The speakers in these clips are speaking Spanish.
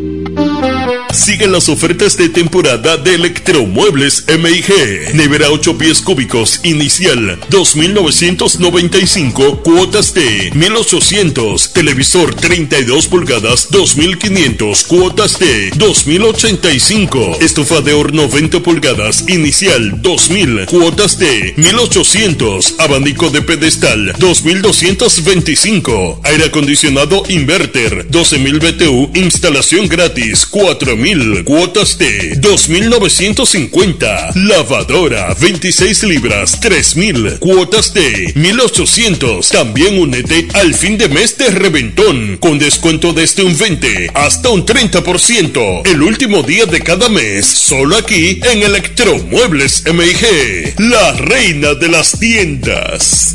Thank you. Siguen las ofertas de temporada de Electromuebles MIG. Nevera 8 pies cúbicos inicial 2.995 cuotas de 1.800. Televisor 32 pulgadas 2.500 cuotas de 2.085. Estufa de horno 20 pulgadas inicial 2.000 cuotas de 1.800. Abanico de pedestal 2.225. Aire acondicionado inverter 12.000 BTU instalación gratis 4.000 cuotas de 2.950. Lavadora 26 libras 3.000 cuotas de 1.800. También únete al fin de mes de reventón con descuento desde un 20 hasta un 30%. El último día de cada mes solo aquí en Electromuebles MIG. La reina de las tiendas.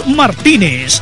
Martínez.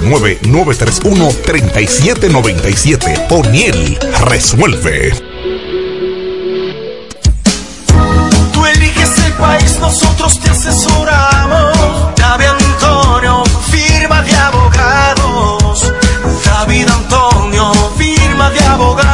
809-931-3797. Poniel resuelve. Tú eliges el país, nosotros te asesoramos. David Antonio, firma de abogados. David Antonio, firma de abogados.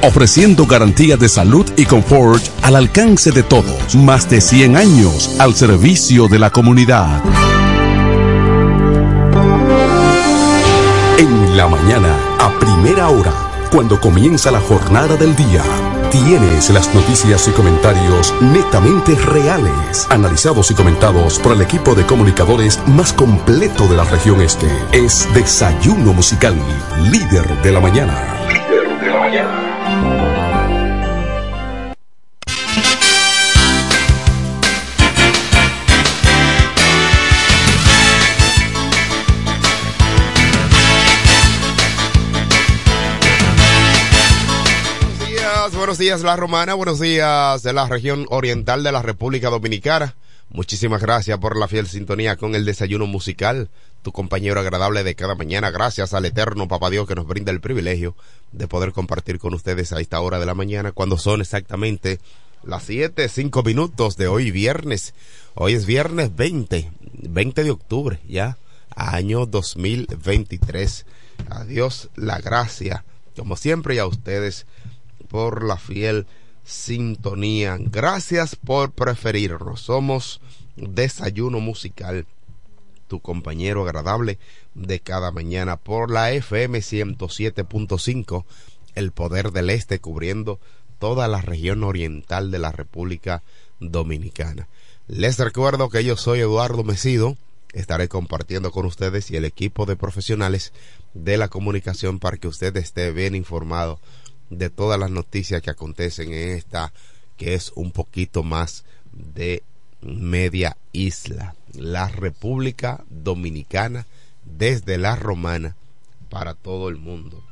ofreciendo garantía de salud y confort al alcance de todos. Más de 100 años al servicio de la comunidad. En la mañana, a primera hora, cuando comienza la jornada del día, tienes las noticias y comentarios netamente reales, analizados y comentados por el equipo de comunicadores más completo de la región este. Es Desayuno Musical, líder de la mañana. Líder de la mañana. Días La Romana, buenos días de la región oriental de la República Dominicana. Muchísimas gracias por la fiel sintonía con el desayuno musical, tu compañero agradable de cada mañana. Gracias al eterno Papá Dios que nos brinda el privilegio de poder compartir con ustedes a esta hora de la mañana, cuando son exactamente las siete, cinco minutos de hoy viernes. Hoy es viernes 20, 20 de octubre, ya, año 2023. A Dios la gracia, como siempre, y a ustedes por la fiel sintonía. Gracias por preferirnos. Somos Desayuno Musical, tu compañero agradable de cada mañana por la FM 107.5, el poder del este cubriendo toda la región oriental de la República Dominicana. Les recuerdo que yo soy Eduardo Mesido, estaré compartiendo con ustedes y el equipo de profesionales de la comunicación para que usted esté bien informado de todas las noticias que acontecen en esta que es un poquito más de media isla, la República Dominicana desde la romana para todo el mundo.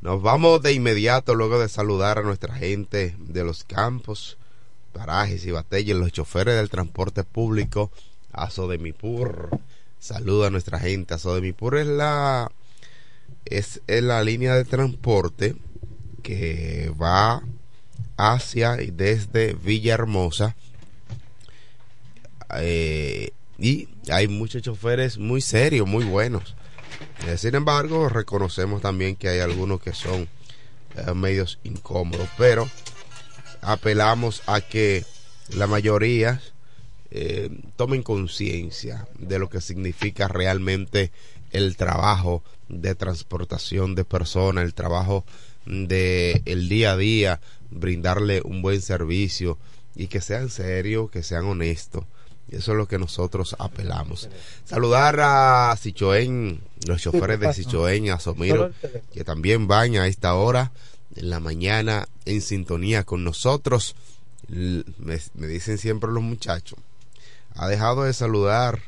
Nos vamos de inmediato luego de saludar a nuestra gente de los campos, parajes y batallas, los choferes del transporte público, a Sodemipur. Saluda a nuestra gente. A Sodemipur es la es, la línea de transporte que va hacia y desde Villahermosa. Eh, y hay muchos choferes muy serios, muy buenos. Eh, sin embargo, reconocemos también que hay algunos que son eh, medios incómodos, pero apelamos a que la mayoría tomen conciencia de lo que significa realmente el trabajo de transportación de personas, el trabajo de el día a día, brindarle un buen servicio y que sean serios, que sean honestos. Eso es lo que nosotros apelamos. Saludar a Sichoen, los choferes de Sichoen, a Somiro, que también van a esta hora en la mañana en sintonía con nosotros. Me, me dicen siempre los muchachos. Ha dejado de saludar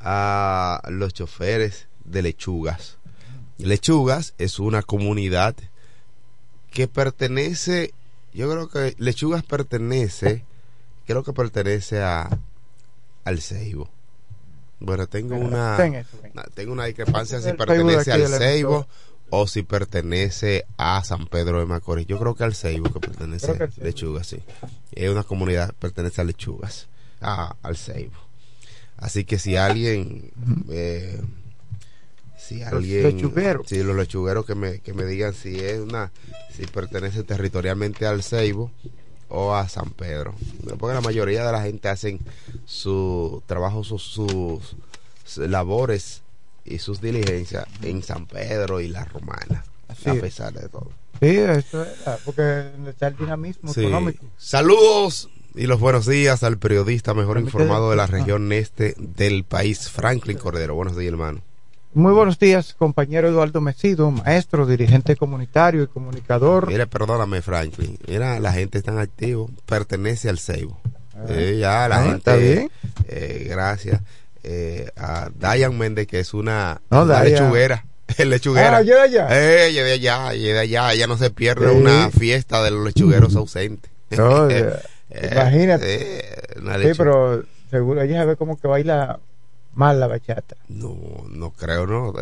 a los choferes de Lechugas. Lechugas es una comunidad que pertenece, yo creo que Lechugas pertenece creo que pertenece a al Ceibo. Bueno, tengo una tengo una discrepancia si pertenece al Ceibo o si pertenece a San Pedro de Macorís. Yo creo que al Ceibo que pertenece a Lechugas, sí. Es una comunidad pertenece a Lechugas, a, al Ceibo. Así que si alguien eh, si alguien si los lechugueros que me, que me digan si es una si pertenece territorialmente al Ceibo o a San Pedro. Porque la mayoría de la gente hacen su trabajo, sus, labores y sus diligencias en San Pedro y la Romana, a pesar de todo. Sí, eso es, porque está el dinamismo económico. Saludos y los buenos días al periodista mejor informado de la región este del país, Franklin Cordero. Buenos días, hermano. Muy buenos días, compañero Eduardo Mesido, maestro, dirigente comunitario y comunicador. Mire, perdóname, Franklin. Mira, la gente es tan activo, pertenece al Ceibo. Ah. ya, la ah, gente. Está bien. Eh, gracias. Eh, a Dayan Méndez, que es una, lechuguera. lechuguera. Ah, de allá. Eh, de allá, ella de allá. Ella no se pierde una fiesta de los lechugueros ausentes. Eh, imagínate. sí, pero seguro ella sabe cómo que baila mal la bachata. No, no creo, no.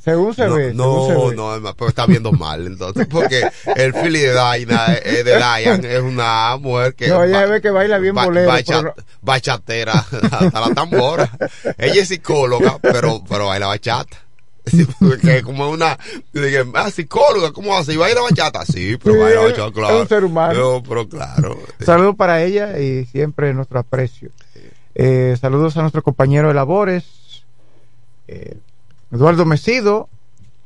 según se ve. No, no, no, pero está viendo mal, entonces, porque el Philly de Diana, eh, de Diane, es una mujer que. No, ella ve que baila bien bolero. Bachatera, hasta la tambora. ella es psicóloga, pero, pero baila bachata. que como una ah, psicóloga, ¿cómo hace? ¿Y baila bachata? Sí, pero baila bachata, claro. Es un ser humano. pero claro. Saludos para ella y siempre nuestro aprecio. Eh, saludos a nuestro compañero de labores, eh, Eduardo Mesido,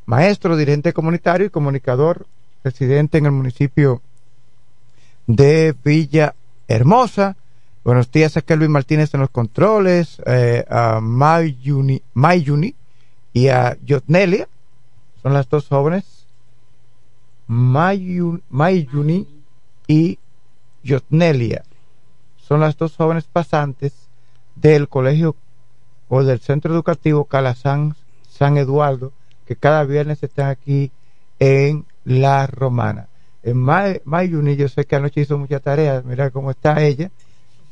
maestro, dirigente comunitario y comunicador, residente en el municipio de Villa Hermosa. Buenos días a Kelvin Martínez en los controles, eh, a Mayuni, Mayuni y a Yotnelia, son las dos jóvenes, Mayuni y Yotnelia, son las dos jóvenes pasantes del colegio o del centro educativo Calazán San Eduardo, que cada viernes están aquí en La Romana. En Mayuni, yo sé que anoche hizo mucha tarea, mira cómo está ella.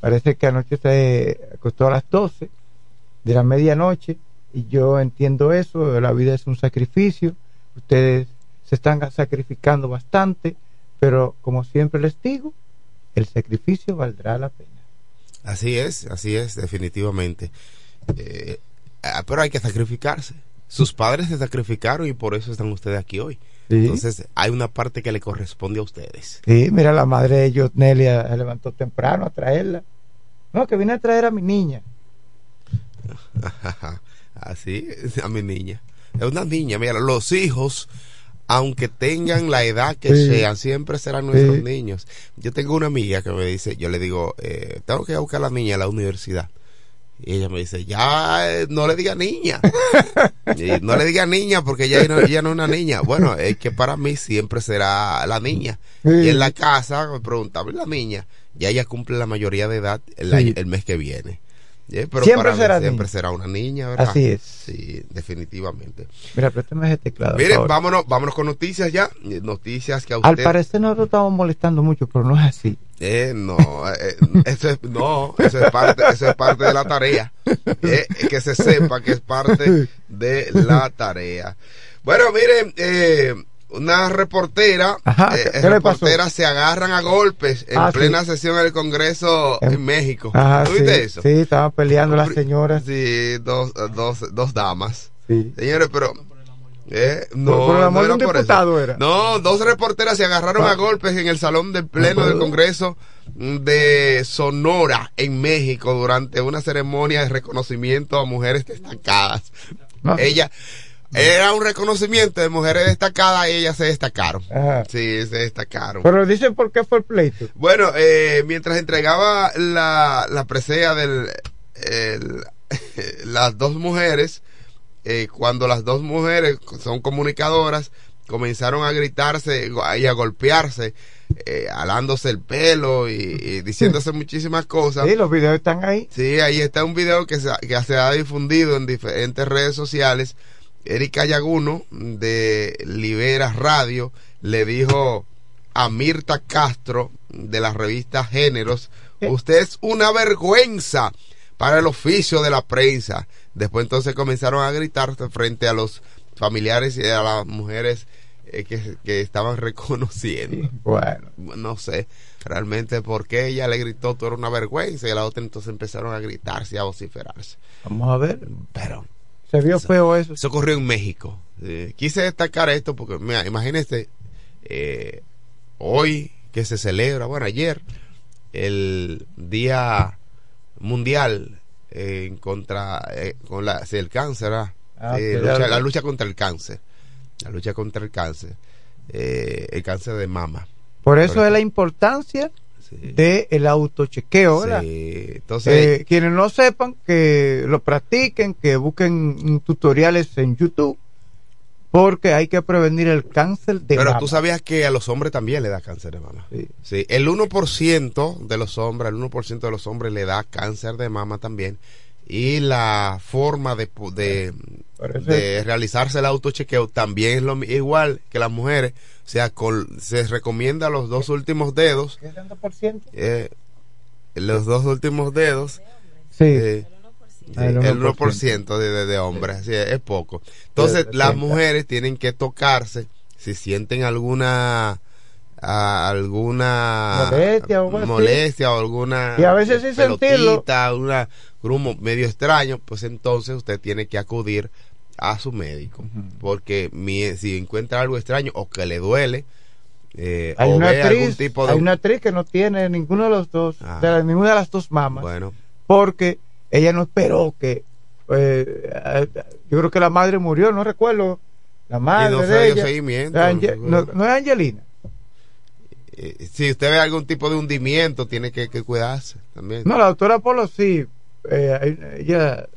Parece que anoche se acostó a las 12 de la medianoche y yo entiendo eso, la vida es un sacrificio, ustedes se están sacrificando bastante, pero como siempre les digo, el sacrificio valdrá la pena. Así es, así es, definitivamente. Eh, ah, pero hay que sacrificarse. Sus padres se sacrificaron y por eso están ustedes aquí hoy. Sí. Entonces, hay una parte que le corresponde a ustedes. Sí, mira, la madre de Jotnelia se levantó temprano a traerla. No, que vine a traer a mi niña. Así, a mi niña. Es una niña, mira, los hijos, aunque tengan la edad que Sí. sean, siempre serán nuestros Sí. niños. Yo tengo una amiga que me dice, yo le digo, eh, tengo que ir a buscar a la niña a la universidad. Y ella me dice, ya eh, no le diga niña. Y no le diga niña porque ella no, ella no es una niña. Bueno, es que para mí siempre será la niña. Sí. Y en la casa me preguntaba, ¿y la niña? Ya ella cumple la mayoría de edad el, año- el mes que viene. Eh, Pero Siempre para mí será siempre será una niña, ¿verdad? Así es. Sí, definitivamente. Mira, préstame ese teclado. Miren, vámonos, vámonos con noticias ya. Eh, Noticias que a Al usted... parecer nosotros estamos molestando mucho, pero no es así. Eh, no, eh, eso es, no, eso es parte, eso es parte de la tarea. Eh, que se sepa que es parte de la tarea. Bueno, miren, eh, una reportera, Ajá, eh, ¿qué- qué le pasó? reporteras se agarran a golpes en Ah, sí. plena sesión del Congreso en, En- México. Ajá, ¿Tú sí, eso? Sí, estaban peleando las señoras. Sí, dos, dos, dos damas. Sí. Señores, pero... Eh, no, Por- por no de un era por eso. diputado era. No, dos reporteras se agarraron Ah. a golpes en el salón del pleno del Congreso de Sonora en México durante una ceremonia de reconocimiento a mujeres destacadas. Ella era un reconocimiento de mujeres destacadas y ellas se destacaron. Ajá. Sí, se destacaron. Pero dicen por qué fue el pleito. Bueno, eh, mientras entregaba la, la presea el- las dos mujeres, eh, cuando las dos mujeres son comunicadoras, comenzaron a gritarse y a golpearse, eh, alándose el pelo y, y diciéndose muchísimas cosas. Sí, los videos están ahí. Sí, ahí está un video que se, que se ha difundido en diferentes redes sociales. Erika Yaguno de Libera Radio le dijo a Mirta Castro de la revista Géneros, ¿Qué? usted es una vergüenza para el oficio de la prensa. Después entonces comenzaron a gritar frente a los familiares y a las mujeres eh, que, que estaban reconociendo Bueno, no sé realmente por qué ella le gritó tú eres una vergüenza y la otra entonces empezaron a gritarse y a vociferarse vamos a ver. pero Se vio feo eso. eso ocurrió en México Eh, quise destacar esto porque mira, imagínense eh, hoy que se celebra bueno ayer el día mundial eh, en contra eh, con la el cáncer. Ah, lucha- la lucha contra el cáncer la lucha contra el cáncer el cáncer de mama Por eso es la importancia Del autochequeo, ¿verdad? Sí, entonces Eh, quienes no sepan, que lo practiquen, que busquen tutoriales en YouTube, porque hay que prevenir el cáncer de Pero mama. tú sabías que a los hombres también le da cáncer de mama. Sí. Sí, el 1% de los hombres, el 1% de los hombres le da cáncer de mama también. Y la forma de, de, de realizarse el autochequeo también es lo igual que las mujeres. O sea, con- se recomienda los dos últimos dedos, ¿Qué tanto por ciento? eh, los dos últimos dedos, Sí. eh, Ah, el el 1%. 1% de, de, de hombres, sí, es poco. Entonces, De las 70. mujeres tienen que tocarse si sienten alguna alguna Molestia o molestia alguna Y a veces sin sentirlo. una grumo medio extraño, pues entonces usted tiene que acudir a su médico, porque mi- si encuentra algo extraño o que le duele eh, Hay o una, ve algún actriz, tipo de hay una actriz que no tiene ninguno de los dos, Ah. de la- ninguna de las dos mamas, bueno, porque ella no esperó que, eh, eh, yo creo que la madre murió, no recuerdo, la madre y no de ella, seguimiento. Ange- no, no es Angelina, Eh, si usted ve algún tipo de hundimiento, tiene que, que cuidarse también. no, la doctora Polo sí, eh, ella,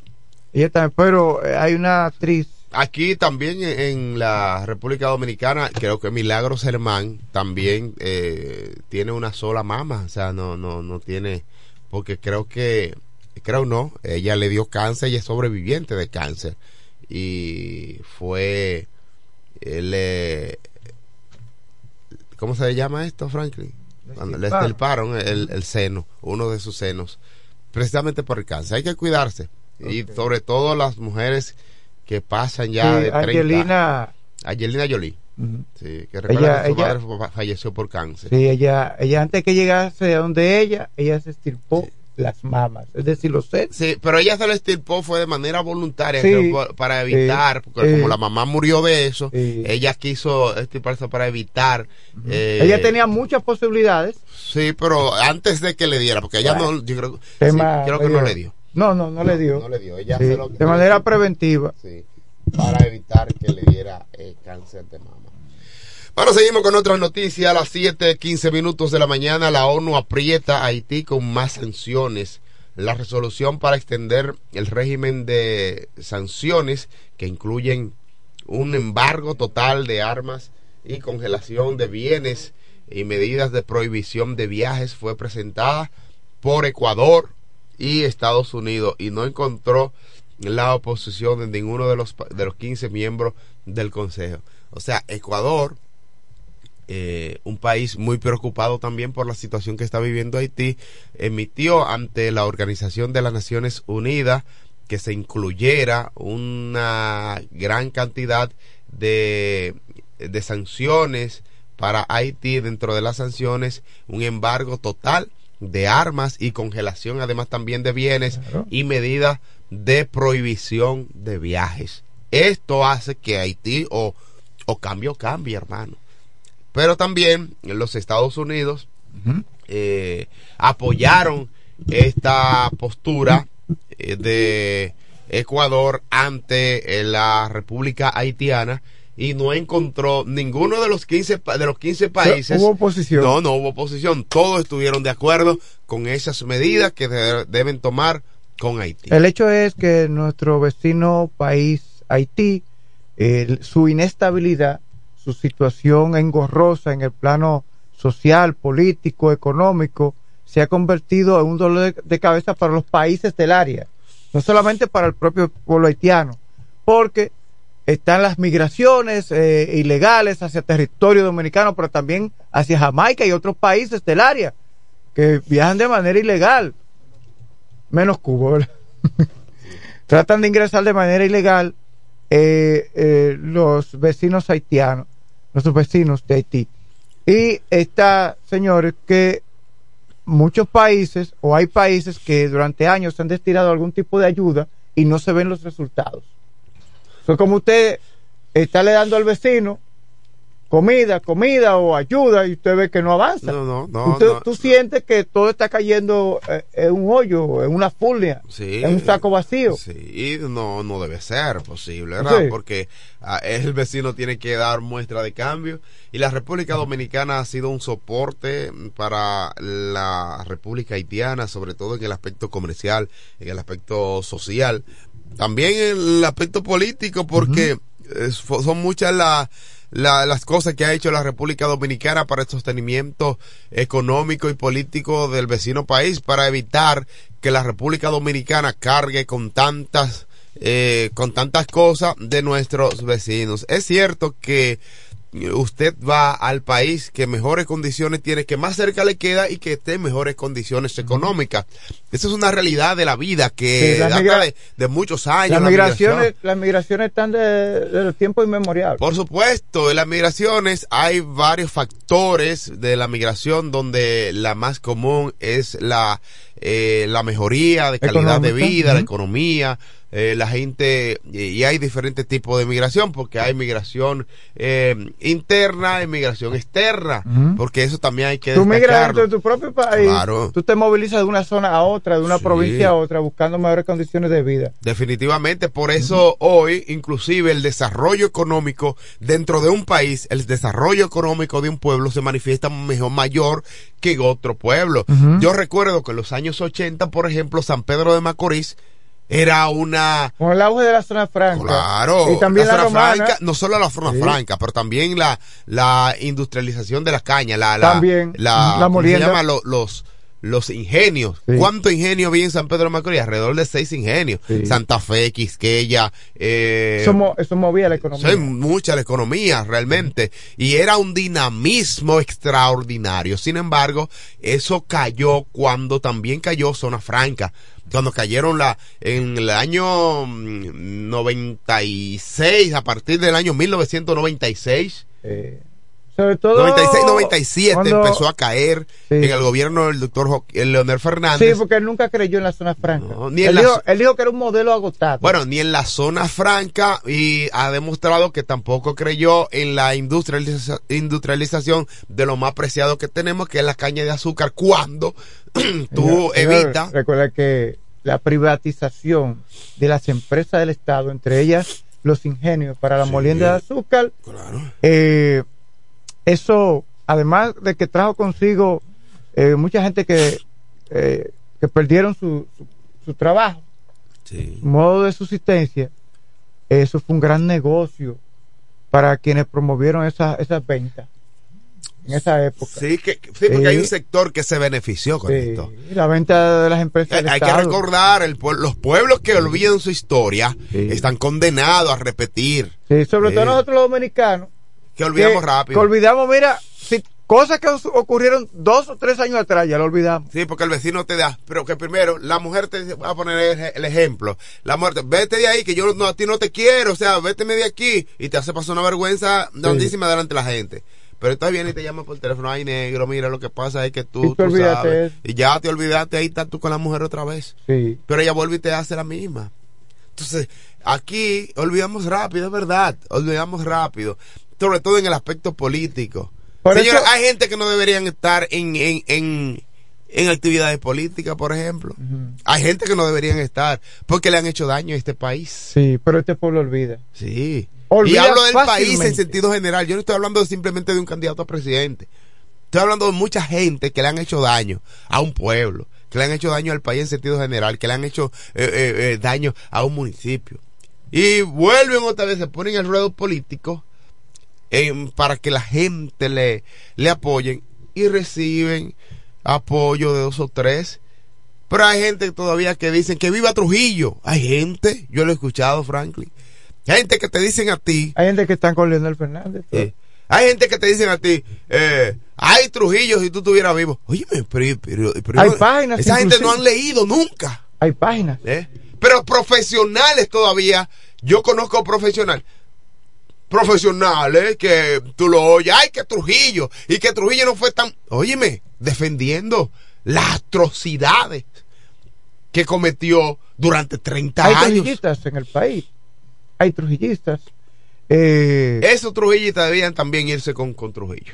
ella también, pero eh, hay una actriz, Aquí también en, la República Dominicana, creo que Milagros Germán también eh, tiene una sola mama, o sea, no, no, no tiene, porque creo que, creo no, ella le dio cáncer y es sobreviviente de cáncer y fue, eh, le, ¿cómo se le llama esto, Franklin? Cuando le estirparon el, el seno, uno de sus senos, precisamente por el cáncer. Hay que cuidarse. Y sobre todo las mujeres que pasan ya sí, de 30. Angelina, Angelina Jolie. Sí, que recuerda Ella- que su ella- madre fa- falleció por cáncer. sí, ella, ella antes que llegase a donde ella, ella se estirpó las mamas. Es decir, los senos. Sí, pero ella se lo estirpó fue de manera voluntaria Sí. para evitar, porque como la mamá murió de eso, ella quiso estirparse para evitar. eh, Ella tenía muchas posibilidades. Sí, pero antes de que le diera, porque ella Bueno. no, yo creo, creo que no le dio. No, no, no, le dio. No le dio. Ella Sí, lo- de manera preventiva. Sí, para evitar que le diera eh, cáncer de mama. Bueno, seguimos con otras noticias. A las 7:15 minutos de la mañana, la ONU aprieta a Haití con más sanciones. La resolución para extender el régimen de sanciones, que incluyen un embargo total de armas y congelación de bienes y medidas de prohibición de viajes, fue presentada por Ecuador y Estados Unidos y no encontró la oposición de ninguno de los, de los 15 miembros del Consejo. O sea, Ecuador, eh, un país muy preocupado también por la situación que está viviendo Haití, emitió ante la Organización de las Naciones Unidas que se incluyera una gran cantidad de, de sanciones para Haití dentro de las sanciones, un embargo total de armas y congelación además también de bienes Claro. y medidas de prohibición de viajes. Esto hace que Haití o, o cambie o cambie, hermano. Pero también los Estados Unidos eh, apoyaron esta postura eh, de Ecuador ante eh, la República Haitiana y no encontró ninguno de los 15 pa- de los 15 países. Hubo oposición. no no hubo oposición. Todos estuvieron de acuerdo con esas medidas que de- deben tomar con Haití. El hecho es que nuestro vecino país, Haití, su inestabilidad, su situación engorrosa en el plano social, político, económico, se ha convertido en un dolor de, de cabeza para los países del área, no solamente para el propio pueblo haitiano, porque están las migraciones eh, ilegales hacia territorio dominicano, pero también hacia Jamaica y otros países del área que viajan de manera ilegal, menos Cuba. Tratan de ingresar de manera ilegal eh, eh, los vecinos haitianos, nuestros vecinos de Haití. Y está, señores, que muchos países o hay países que durante años han destinado algún tipo de ayuda y no se ven los resultados. Eso es como usted está le dando al vecino comida, comida o ayuda y usted ve que no avanza. no no no, Usted- tú sientes que todo está cayendo eh, en un hoyo, en una fulia, Sí, en un saco vacío. Sí, no, no debe ser posible, ¿verdad? Sí. Porque ah, el vecino tiene que dar muestra de cambio y la República Dominicana ha sido un soporte para la República Haitiana, sobre todo en el aspecto comercial, en el aspecto social, también el aspecto político, porque fo- son muchas la- la- las cosas que ha hecho la República Dominicana para el sostenimiento económico y político del vecino país, para evitar que la República Dominicana cargue con tantas eh, con tantas cosas de nuestros vecinos. Es cierto que usted va al país que mejores condiciones tiene, que más cerca le queda y que esté en mejores condiciones económicas. Esa es una realidad de la vida que Sí, data de, de muchos años. Las la migraciones, migración. las migraciones están de, de los tiempos inmemoriales. Por supuesto, en las migraciones hay varios factores de la migración donde la más común es la, eh, la mejoría de calidad de vida, la economía, eh, la gente, y, hay diferentes tipos de migración porque hay migración eh, interna y migración externa, porque eso también hay que Tú migras dentro de tu propio país, Claro. tú te movilizas de una zona a otra, de una Sí. provincia a otra, buscando mejores condiciones de vida. Definitivamente, por eso hoy, inclusive el desarrollo económico dentro de un país, el desarrollo económico de un pueblo se manifiesta mejor, mayor que otro pueblo. Yo recuerdo que en los años 80, por ejemplo, San Pedro de Macorís era una... Con el auge de la zona franca. Claro, Y también la, zona romana. franca, no solo la zona Sí. franca, pero también la, la industrialización de la caña, la, la, También, la, la ¿cómo se llama? Lo- los, los ingenios. Sí. ¿Cuánto ingenio había en San Pedro de Macorís? Alrededor de seis ingenios. Sí. Santa Fe, Quisqueya, eh, Eso, mo- eso movía la economía. Mucha la economía realmente y era un dinamismo extraordinario. Sin embargo, eso cayó cuando también cayó Zona Franca. Cuando cayeron la en el año mm, 96, a partir del año 1996, Eh, Sobre todo 96, 97 cuando- empezó a caer Sí. en el gobierno del doctor Leonel Fernández. Sí, porque él nunca creyó en la zona franca. No, ni él, la dijo, él dijo que era un modelo agotado. Bueno, ni en la zona franca y ha demostrado que tampoco creyó en la industrializa- industrialización de lo más preciado que tenemos, que es la caña de azúcar, cuando tú evitas. Recuerda que la privatización de las empresas del Estado, entre ellas los ingenios para la Sí. molienda de azúcar, Claro. eh, eso, además de que trajo consigo eh, mucha gente que, eh, que perdieron su, su, su trabajo, Sí. su modo de subsistencia, eso fue un gran negocio para quienes promovieron esas esas ventas en esa época. Sí, que, sí, porque Sí. hay un sector que se benefició con Sí, esto. la venta de las empresas Hay que recordar, el, los pueblos que olvidan su historia Sí. están condenados a repetir. Sí, sobre Sí. todo nosotros los dominicanos. Que olvidamos que- rápido. Que olvidamos, mira, si, cosas que ocurrieron dos o tres años atrás, ya lo olvidamos. Sí, porque el vecino te da, pero que primero la mujer te va a poner el, ejemplo. La mujer, te- vete de ahí que yo no, a ti no te quiero, o sea, vete de aquí y te hace pasar una vergüenza grandísima delante de la gente. Pero entonces viene y te llama por teléfono, ay negro, mira lo que pasa es que tú, tú sabes, y ya te olvidaste, ahí estás tú con la mujer otra vez. Sí. Pero ella vuelve y te hace la misma. Entonces, aquí olvidamos rápido, es verdad, olvidamos rápido, sobre todo en el aspecto político. Por eso- hay gente que no deberían estar en, en, en, en actividades políticas, por ejemplo. Hay gente que no deberían estar porque le han hecho daño a este país. Sí, pero este pueblo olvida. Sí. Olvida y hablo del país en sentido general. Yo no estoy hablando simplemente de un candidato a presidente. Estoy hablando de mucha gente que le han hecho daño a un pueblo, que le han hecho daño al país en sentido general, que le han hecho eh, eh, eh, daño a un municipio. Y vuelven otra vez, se ponen el ruedo político em, para que la gente le, le apoyen y reciben apoyo de dos o tres. Pero hay gente todavía que dicen que viva Trujillo. Hay gente, yo lo he escuchado, Franklin. Hay gente que te dicen a ti, Hay gente que están con Leonel Fernández. eh, hay gente que te dicen a ti, eh, hay Trujillo si tú estuvieras vivo. Oye, pero, pero- pero- Hay páginas esa gente no han leído nunca. Hay páginas. ¿eh? Pero profesionales todavía, yo conozco profesionales, profesionales que tú lo oyes, ay, que Trujillo, y que Trujillo no fue tan, óyeme, defendiendo las atrocidades que cometió durante 30 Hay años. trujillistas en el país. Hay trujillistas. Eh, Esos Trujillistas debían también irse con, con Trujillo.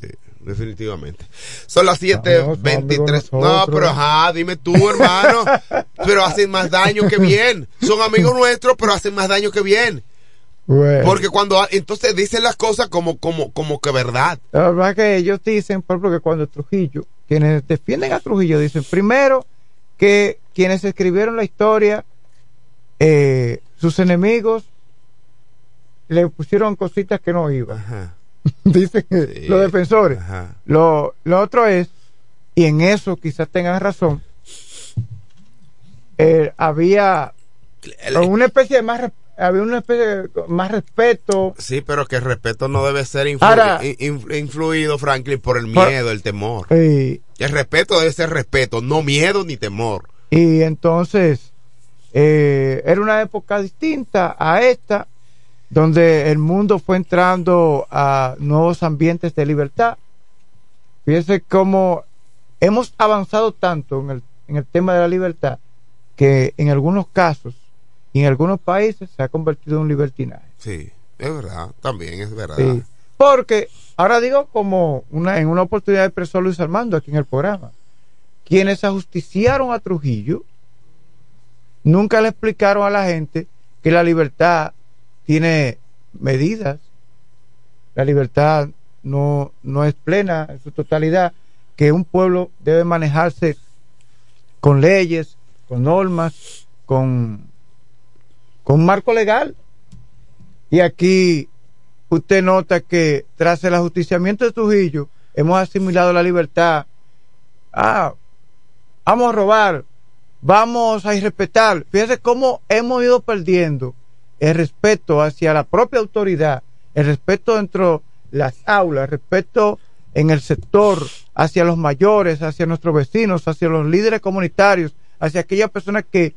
Sí, definitivamente. Son las No, son 7.23. amigos No, nosotros. pero ajá, dime tú, hermano. pero hacen más daño que bien. Son amigos nuestros, pero hacen más daño que bien. Bueno. Porque cuando entonces dicen las cosas como, como, como que verdad. La verdad es que ellos dicen, por ejemplo, que cuando Trujillo, quienes defienden a Trujillo, dicen primero que quienes escribieron la historia, eh, sus enemigos, le pusieron cositas que no iban. Ajá. dicen Sí. los defensores. Ajá. Lo, lo otro es, y en eso quizás tengan razón, eh, había una especie de más, res- había una especie de más respeto. Sí, pero que el respeto no debe ser influ- Ahora- influido, Franklin, por el Por- miedo, el temor. El respeto debe ser respeto, no miedo ni temor. Y entonces eh, era una época distinta a esta, donde el mundo fue entrando a nuevos ambientes de libertad. Fíjese cómo hemos avanzado tanto en el, en el tema de la libertad que en algunos casos y en algunos países se ha convertido en un libertinaje. Sí, es verdad, también es verdad. Sí. Porque, ahora digo como una, en una oportunidad expresó Luis Armando aquí en el programa, quienes ajusticiaron a Trujillo nunca le explicaron a la gente que la libertad tiene medidas, la libertad no, no es plena en su totalidad, que un pueblo debe manejarse con leyes, con normas, con, con marco legal. Y aquí usted nota que tras el ajusticiamiento de Trujillo hemos asimilado la libertad. Ah, vamos a robar, vamos a irrespetar. Fíjese cómo hemos ido perdiendo el respeto hacia la propia autoridad, el respeto dentro de las aulas, el respeto en el sector hacia los mayores, hacia nuestros vecinos, hacia los líderes comunitarios, hacia aquellas personas que,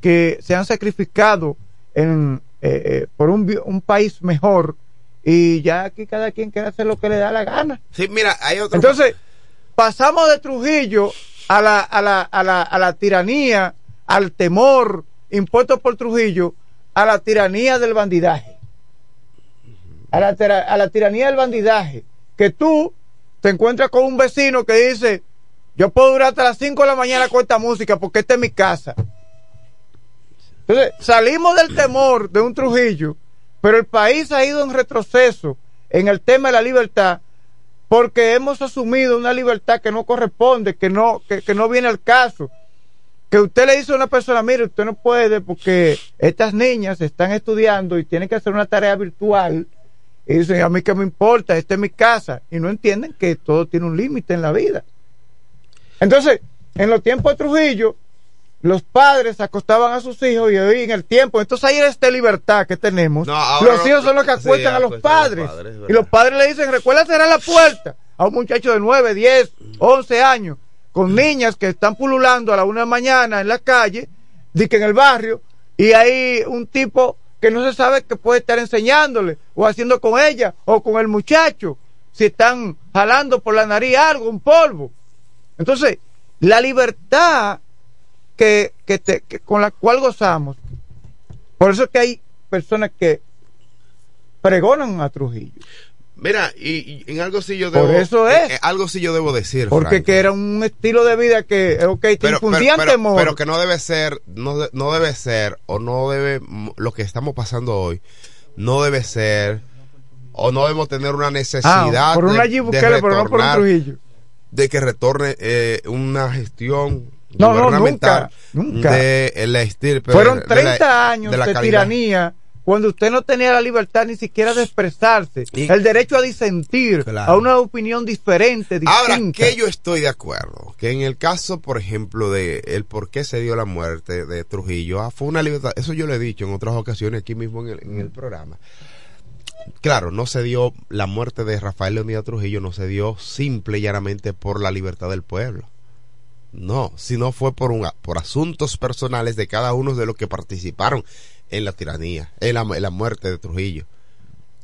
que se han sacrificado en, eh, eh, por un, un país mejor y ya aquí cada quien quiere hacer lo que le da la gana. Sí, mira, hay otro. Entonces, pasamos de Trujillo a la, a la, a la, a la tiranía, al temor impuesto por Trujillo, a la tiranía del bandidaje. A la, a la tiranía del bandidaje. Que tú te encuentras con un vecino que dice, yo puedo durar hasta las 5 de la mañana con esta música porque esta es mi casa. Entonces, salimos del temor de un Trujillo, pero el país ha ido en retroceso en el tema de la libertad porque hemos asumido una libertad que no corresponde, que no, que, no viene al caso. Que usted le dice a una persona, mire, usted no puede porque estas niñas están estudiando y tienen que hacer una tarea virtual. Y dicen, a mí que me importa, esta es mi casa. Y no entienden que todo tiene un límite en la vida. Entonces, en los tiempos de Trujillo, los padres acostaban a sus hijos y hoy en el tiempo, entonces ahí esta libertad que tenemos, No, los hijos son los que sí, acuestan a los padres. padres, es y los padres le dicen, recuerda cerrar la puerta a un muchacho de 9, 10, 11 años, con niñas que están pululando a la una de la mañana en la calle, que en el barrio, y hay un tipo que no se sabe que puede estar enseñándole, o haciendo con ella, o con el muchacho, si están jalando por la nariz algo, un polvo. Entonces, la libertad que, que, te- que con la cual gozamos, por eso es que hay personas que pregonan a Trujillo, Mira, y, y en algo sí yo debo. Por eso es. algo sí yo debo decir. porque Frank. que era un estilo de vida que, ok, te pero, pero, infundían pero- temor. pero que no debe ser, no, no debe ser, o no debe, lo que estamos pasando hoy, no debe ser, o no debemos tener una necesidad ah, por una de Bukele, pero no por un Trujillo. de que retorne eh, una gestión No, no, nunca, nunca. de el estirpe Fueron de la- 30 años de la tiranía cuando usted no tenía la libertad ni siquiera de expresarse, Y- el derecho a disentir, Claro. a una opinión diferente, distinta. Ahora, que yo estoy de acuerdo, que en el caso, por ejemplo, de el por qué se dio la muerte de Trujillo, ah, fue una libertad, eso yo lo he dicho en otras ocasiones aquí mismo en el, en el programa. Claro, no se dio la muerte de Rafael Leonidas Trujillo, no se dio simple y llanamente por la libertad del pueblo. No, sino fue por un, por asuntos personales de cada uno de los que participaron en la tiranía, en la, en la muerte de Trujillo.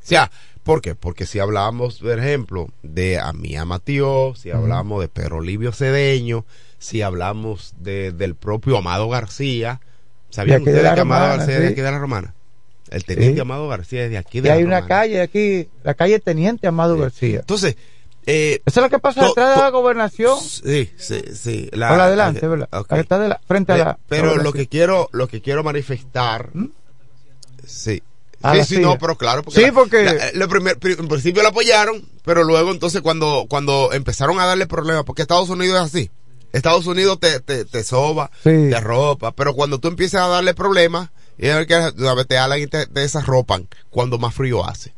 O sea, ¿por qué? Porque si hablamos, por ejemplo, de Amía Matío, si hablamos de Pedro Livio Cedeño, si hablamos de, del propio Amado García, ¿sabían ustedes que Amado Romana, García es de aquí de la Romana? El teniente Sí. Amado García es de aquí de Y la hay una Romana. calle aquí, la calle Teniente Amado García. Entonces, eh, Eso es lo que pasa to- detrás de la gobernación. sí, sí, sí. o la adelante, ¿verdad? ok. La que está de la- frente a la. pero lo que quiero, lo que quiero manifestar, sí. A Sí, la sí, silla. no, pero claro, porque, Sí, la- porque- la- lo primer- pri- en principio la apoyaron, pero luego entonces cuando, cuando empezaron a darle problemas, porque Estados Unidos es así, Estados Unidos te, te, te soba, Sí. te arropa, pero cuando tú empiezas a darle problemas, y a ver que a te alan y te, te desarropan cuando más frío hace.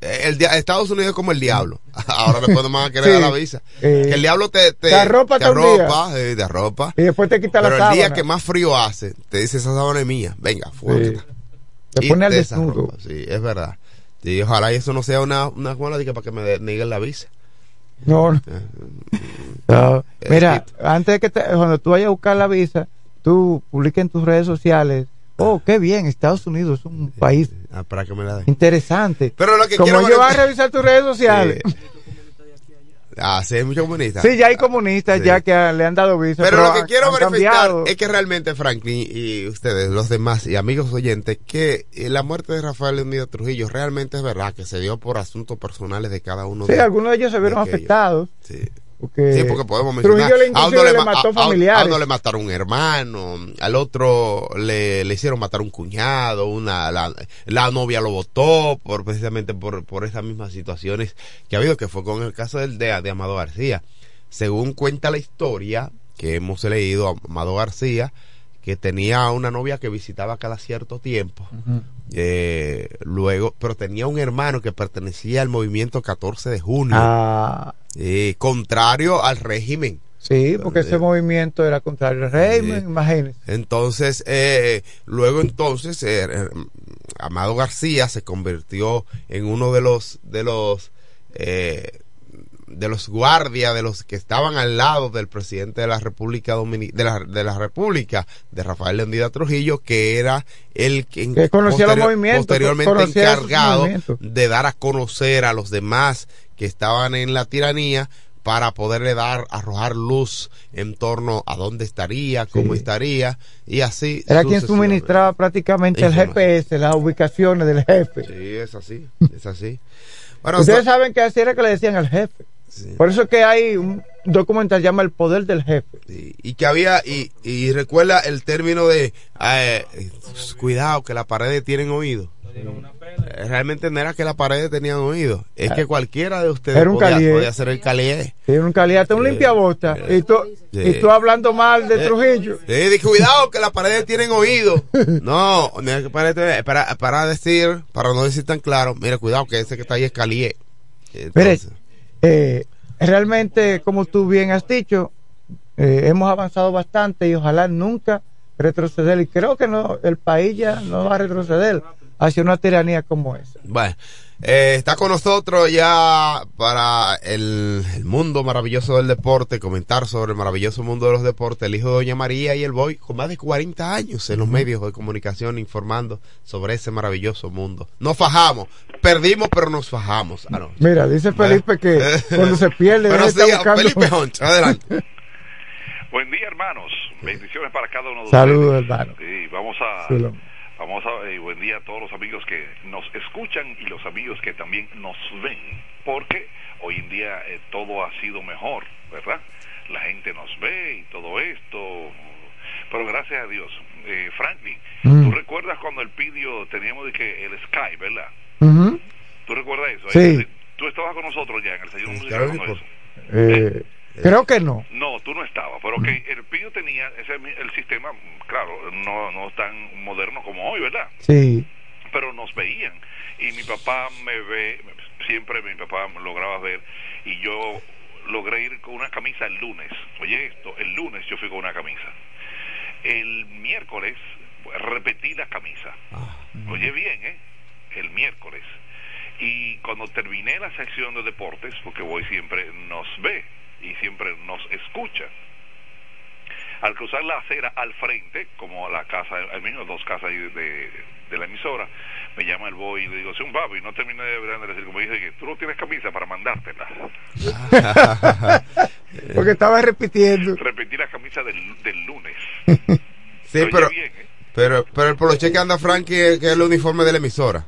El, Estados Unidos es como el diablo. Ahora después no van a querer Sí. dar la visa. Eh, que el diablo te, te, te arropa te arropa, eh, te arropa. Y después te quita Pero la el día sábana. que más frío hace, te dice esa sábana es mía. Venga, fuerte. Te pone al desnudo. Sí, es verdad. Y ojalá eso no sea una, una buena dica para que me de- nieguen la visa. No, no. Eh, No. Mira, antes de que te- cuando tú vayas a buscar la visa, tú publica en tus redes sociales. Oh, qué bien, Estados Unidos es un país ah, para que me la den. interesante. Pero lo que Como quiero ellos van a revisar tus redes sociales. Sí. Ah, sí, hay muchos comunistas. Sí, ya hay comunistas Sí. ya que le han dado visa. Pero lo que han- quiero manifestar es que realmente Franklin y ustedes, los demás y amigos oyentes, que eh, la muerte de Rafael Leonidas Trujillo realmente es verdad que se dio por asuntos personales de cada uno Sí, de algunos de ellos se vieron afectados. Sí. Porque, Sí, porque podemos mencionar. Le, a uno le ma- mató a- a- familiares. A uno le mataron un hermano, al otro le, le hicieron matar un cuñado, una, la, la novia lo votó por precisamente por, por esas mismas situaciones que ha habido, que fue con el caso del de, de Amado García. Según cuenta la historia que hemos leído, Amado García, que tenía una novia que visitaba cada cierto tiempo. Eh, luego, pero tenía un hermano que pertenecía al movimiento 14 de junio. Ah, Eh, contrario al régimen. sí, porque ese movimiento era contrario al régimen, Sí. imagínense. Entonces, eh, luego entonces, eh, eh, Amado García se convirtió en uno de los, de los, eh, de los guardias, de los que estaban al lado del presidente de la República Dominic de la, de la República, de Rafael Lendida Trujillo, que era el que, Que conocía los movimientos, posteriormente conocía encargado movimientos. de dar a conocer a los demás que estaban en la tiranía para poderle dar, arrojar luz en torno a dónde estaría, cómo estaría, y así. Era quien suministraba prácticamente el. GPS, las ubicaciones del jefe. Sí, es así, es así. Bueno, Ustedes saben que así era que le decían al jefe. Por eso es que hay un documental que llama El Poder del Jefe. y que había, y, y recuerda el término de, eh, cuidado, que las paredes tienen oído. Eh, Realmente no era que las paredes tenían oído, es que cualquiera de ustedes Era un podía, calié. podía hacer el calié. Tiene un calidad, un limpiabota. Y tú, Sí. y tú hablando mal de Eh, Trujillo. Sí, cuidado, que las paredes tienen oído. No, no es que paredes- para, para decir, para no decir tan claro, mira, cuidado, que ese que está ahí es calié. Mire, eh, realmente, como tú bien has dicho, eh, hemos avanzado bastante y ojalá nunca retroceder. Y creo que no, el país ya no va a retroceder hacia una tiranía como esa. Bueno, eh, está con nosotros ya para el, el mundo maravilloso del deporte, comentar sobre el maravilloso mundo de los deportes, el hijo de Doña María y el boy con más de 40 años en los medios de comunicación informando sobre ese maravilloso mundo. Nos fajamos, perdimos pero nos fajamos. Ah, no. Mira, dice Felipe que cuando se pierde, Buenos está días, buscando. Felipe Honch, adelante. Buen día, hermanos. Bendiciones para cada uno de Saludos, ustedes. hermano. Sí, vamos a. vamos a eh, buen día a todos los amigos que nos escuchan y los amigos que también nos ven, porque hoy en día eh, todo ha sido mejor, ¿verdad? La gente nos ve y todo esto, pero gracias a Dios. Eh, Franklin, Mm. ¿tú recuerdas cuando el pidio teníamos de que el Sky, ¿verdad? Ujú. ¿Tú recuerdas eso? Sí. Tú estabas con nosotros ya en el desayuno musical claro Eh, creo que no. No, tú no estabas, pero que el PIO tenía ese, el sistema, claro, no, no tan moderno como hoy, ¿verdad? Sí. Pero nos veían. Y mi papá me ve, siempre mi papá lograba ver, y yo logré ir con una camisa el lunes. Oye, esto, el lunes yo fui con una camisa. El miércoles repetí la camisa. Oye bien, ¿eh? El miércoles. Y cuando terminé la sección de deportes, porque voy siempre nos ve y siempre nos escucha. Al cruzar la acera al frente, como a la casa, al menos dos casas ahí de, de- de la emisora, me llama el boy y le digo, sí, un papi, no terminé de decir, como dice, que tú no tienes camisa para mandártela. Porque estaba repitiendo. Repetí la camisa del, del lunes. Sí, pero, bien, ¿eh? pero, pero el poloche que anda Frankie, que es el uniforme de la emisora.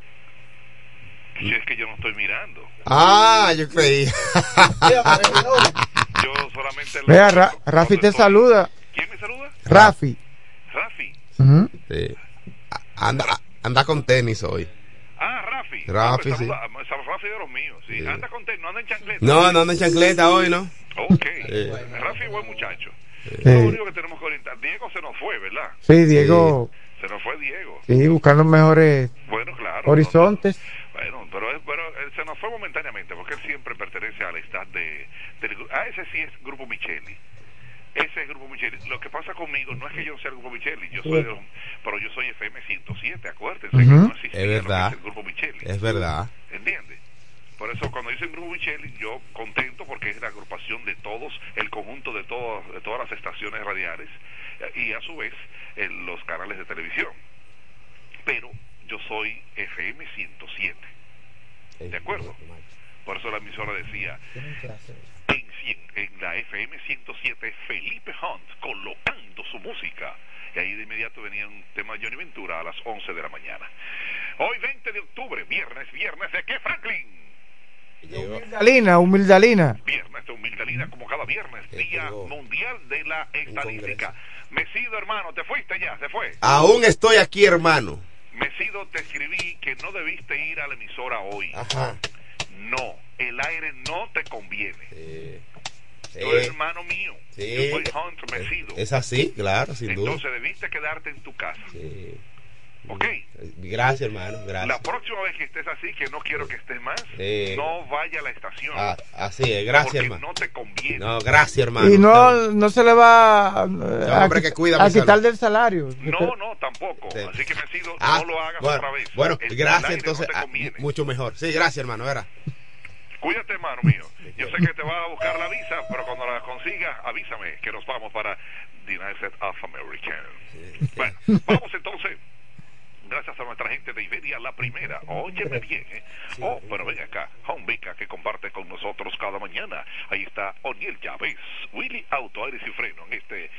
Si es que yo no estoy mirando. Ah, yo creí. Yo solamente... Vea, Ra- Rafi te saluda. ¿Quién me saluda? Rafi. Rafi. Ujú. Sí. A- Anda, anda con tenis hoy. Ah, Rafi. Rafi, Ah, pues sí. saluda- ah, Rafi de los míos, sí. Anda con no anda en chancleta. No, no anda en chancleta hoy, ¿no? Ok. Sí. Rafi, buen muchacho. Sí. Lo único que tenemos que orientar. Diego se nos fue, ¿verdad? Sí, Diego. Se nos fue Diego. Sí, buscando mejores Bueno, claro. horizontes. Bueno, pero, es- pero él se nos fue momentáneamente porque él siempre pertenece al staff de, del Ah, ese sí es Grupo Micheli. Ese es Grupo Micheli. Lo que pasa conmigo no es que yo sea el Grupo Micheli, yo soy de los- pero yo soy FM 107, acuérdense que Ujú. no existía Es lo que verdad. es el Grupo Micheli. Es verdad. ¿Entiendes? Por eso cuando dicen Grupo Micheli, yo contento porque es la agrupación de todos, el conjunto de, todos, de todas las estaciones radiales eh, y a su vez eh, los canales de televisión. Pero yo soy FM 107. ¿De acuerdo? Por eso la emisora decía, en, la FM 107, Felipe Hunt colocando su música. Y ahí de inmediato venía un tema de Johnny Ventura a las 11 de la mañana. Hoy 20 de octubre, viernes, viernes de qué, Franklin? Humildalina, humildalina. Viernes de Humildalina, como cada viernes, Día Mundial de la Estadística. Mesido, hermano, te fuiste ya, se fue. Aún estoy aquí, hermano. Mesido, te escribí que no debiste ir a la emisora hoy. Ajá. No, el aire no te conviene. Sí. Tú eres hermano mío. Sí. Yo soy Hunt Mesido. Es así, claro, sin duda. Entonces debiste quedarte en tu casa. Sí. ¿Ok? Gracias, hermano. Gracias. La próxima vez que estés así, que no quiero que estés más, Sí. no vaya a la estación. Ah, así es, gracias, porque hermano. no te conviene. No, gracias, hermano. Y no, no se le va eh, a, hombre, que cuida a quitar del salario. No, no, tampoco. Sí. Así que Mesido, Ah, no lo hagas bueno, otra vez. Bueno, El- gracias, entonces. no te ah, conviene. mucho mejor. Sí, gracias, hermano. Era. Cuídate, hermano mío. Yo sé que te va a buscar la visa, pero cuando la consigas, avísame que nos vamos para the United of America. Bueno, vamos entonces. Gracias a nuestra gente de Iberia, la primera. Óyeme bien, ¿eh? Oh, pero ven acá. Home Vica, que comparte con nosotros cada mañana. Ahí está Oniel Chávez, Willy Auto, Aires y Freno, en este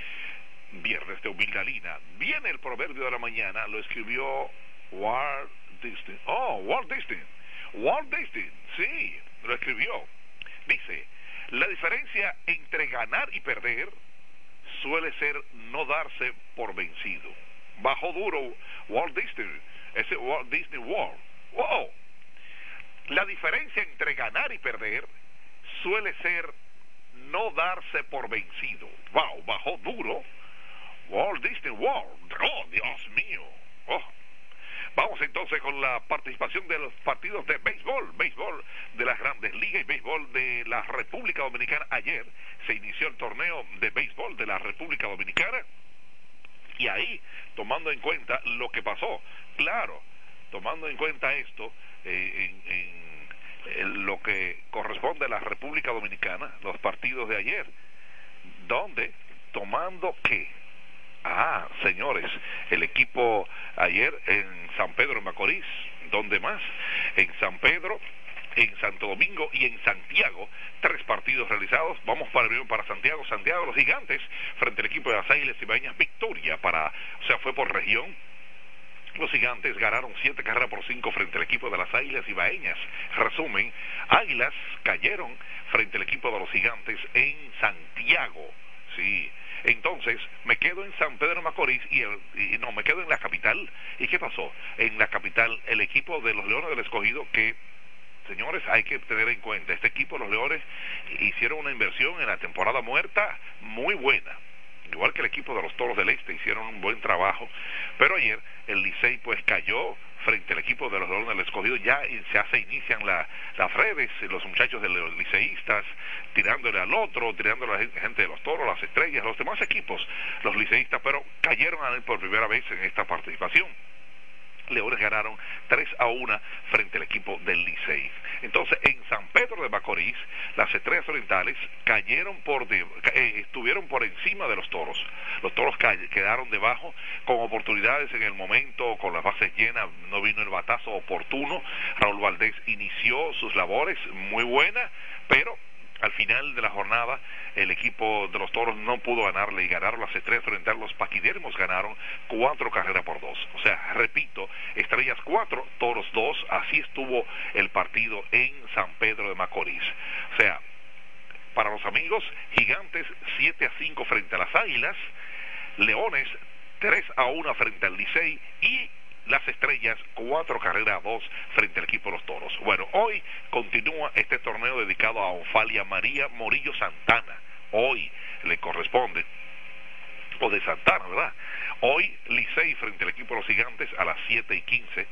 viernes de humildalina. Viene el proverbio de la mañana, lo escribió Walt Disney. Oh, Walt Disney. Walt Disney, sí, lo escribió. Dice, la diferencia entre ganar y perder suele ser no darse por vencido. Bajo duro Walt Disney, ese Walt Disney World. Wow. La diferencia entre ganar y perder suele ser no darse por vencido. Wow, bajó duro Walt Disney World. Oh, Dios mío. Oh. Vamos entonces con la participación de los partidos de béisbol, béisbol de las grandes ligas y béisbol de la República Dominicana. Ayer se inició el torneo de béisbol de la República Dominicana y ahí, tomando en cuenta lo que pasó, claro, tomando en cuenta esto, eh, en, en lo que corresponde a la República Dominicana, los partidos de ayer, donde, tomando que Ah, señores, el equipo ayer en San Pedro de Macorís, ¿dónde más? En San Pedro, en Santo Domingo y en Santiago, tres partidos realizados. Vamos para para Santiago, Santiago, los gigantes, frente al equipo de las Águilas Ibaeñas, victoria para, o sea, fue por región. Los gigantes ganaron siete carreras por cinco frente al equipo de las Águilas Ibaeñas. Resumen, Águilas cayeron frente al equipo de los gigantes en Santiago. Sí, entonces, me quedo en San Pedro Macorís y, el, y no, me quedo en la capital. ¿Y qué pasó? En la capital, el equipo de los Leones del Escogido, que, señores, hay que tener en cuenta, este equipo, los Leones, hicieron una inversión en la temporada muerta muy buena igual que el equipo de los Toros del Este, hicieron un buen trabajo, pero ayer el Licey pues cayó frente al equipo de los Leones del Escogido, ya se, se inician la, las redes, los muchachos de los liceístas tirándole al otro, tirándole a la gente de los toros, las estrellas, los demás equipos, los liceístas, pero cayeron a él por primera vez en esta participación. Leones ganaron 3 a 1 frente al equipo del Licey. Entonces, en San Pedro de Macorís, las estrellas orientales cayeron por eh, estuvieron por encima de los toros. Los toros quedaron debajo con oportunidades en el momento, con las bases llenas, no vino el batazo oportuno. Raúl Valdés inició sus labores muy buena, pero al final de la jornada el equipo de los toros no pudo ganarle y ganaron las estrellas orientales, los paquidermos ganaron cuatro carreras por dos. O sea, repito, estrellas cuatro, toros dos, así estuvo el partido en San Pedro de Macorís. O sea, para los amigos, gigantes 7 a 5 frente a las águilas, leones 3 a 1 frente al Licey y las estrellas, cuatro carreras a dos frente al equipo de los toros. Bueno, hoy continúa este torneo dedicado a Onfalia María Morillo Santana. Hoy le corresponde, o de Santana, ¿verdad? Hoy Licey frente al equipo de los gigantes a las 7 y 15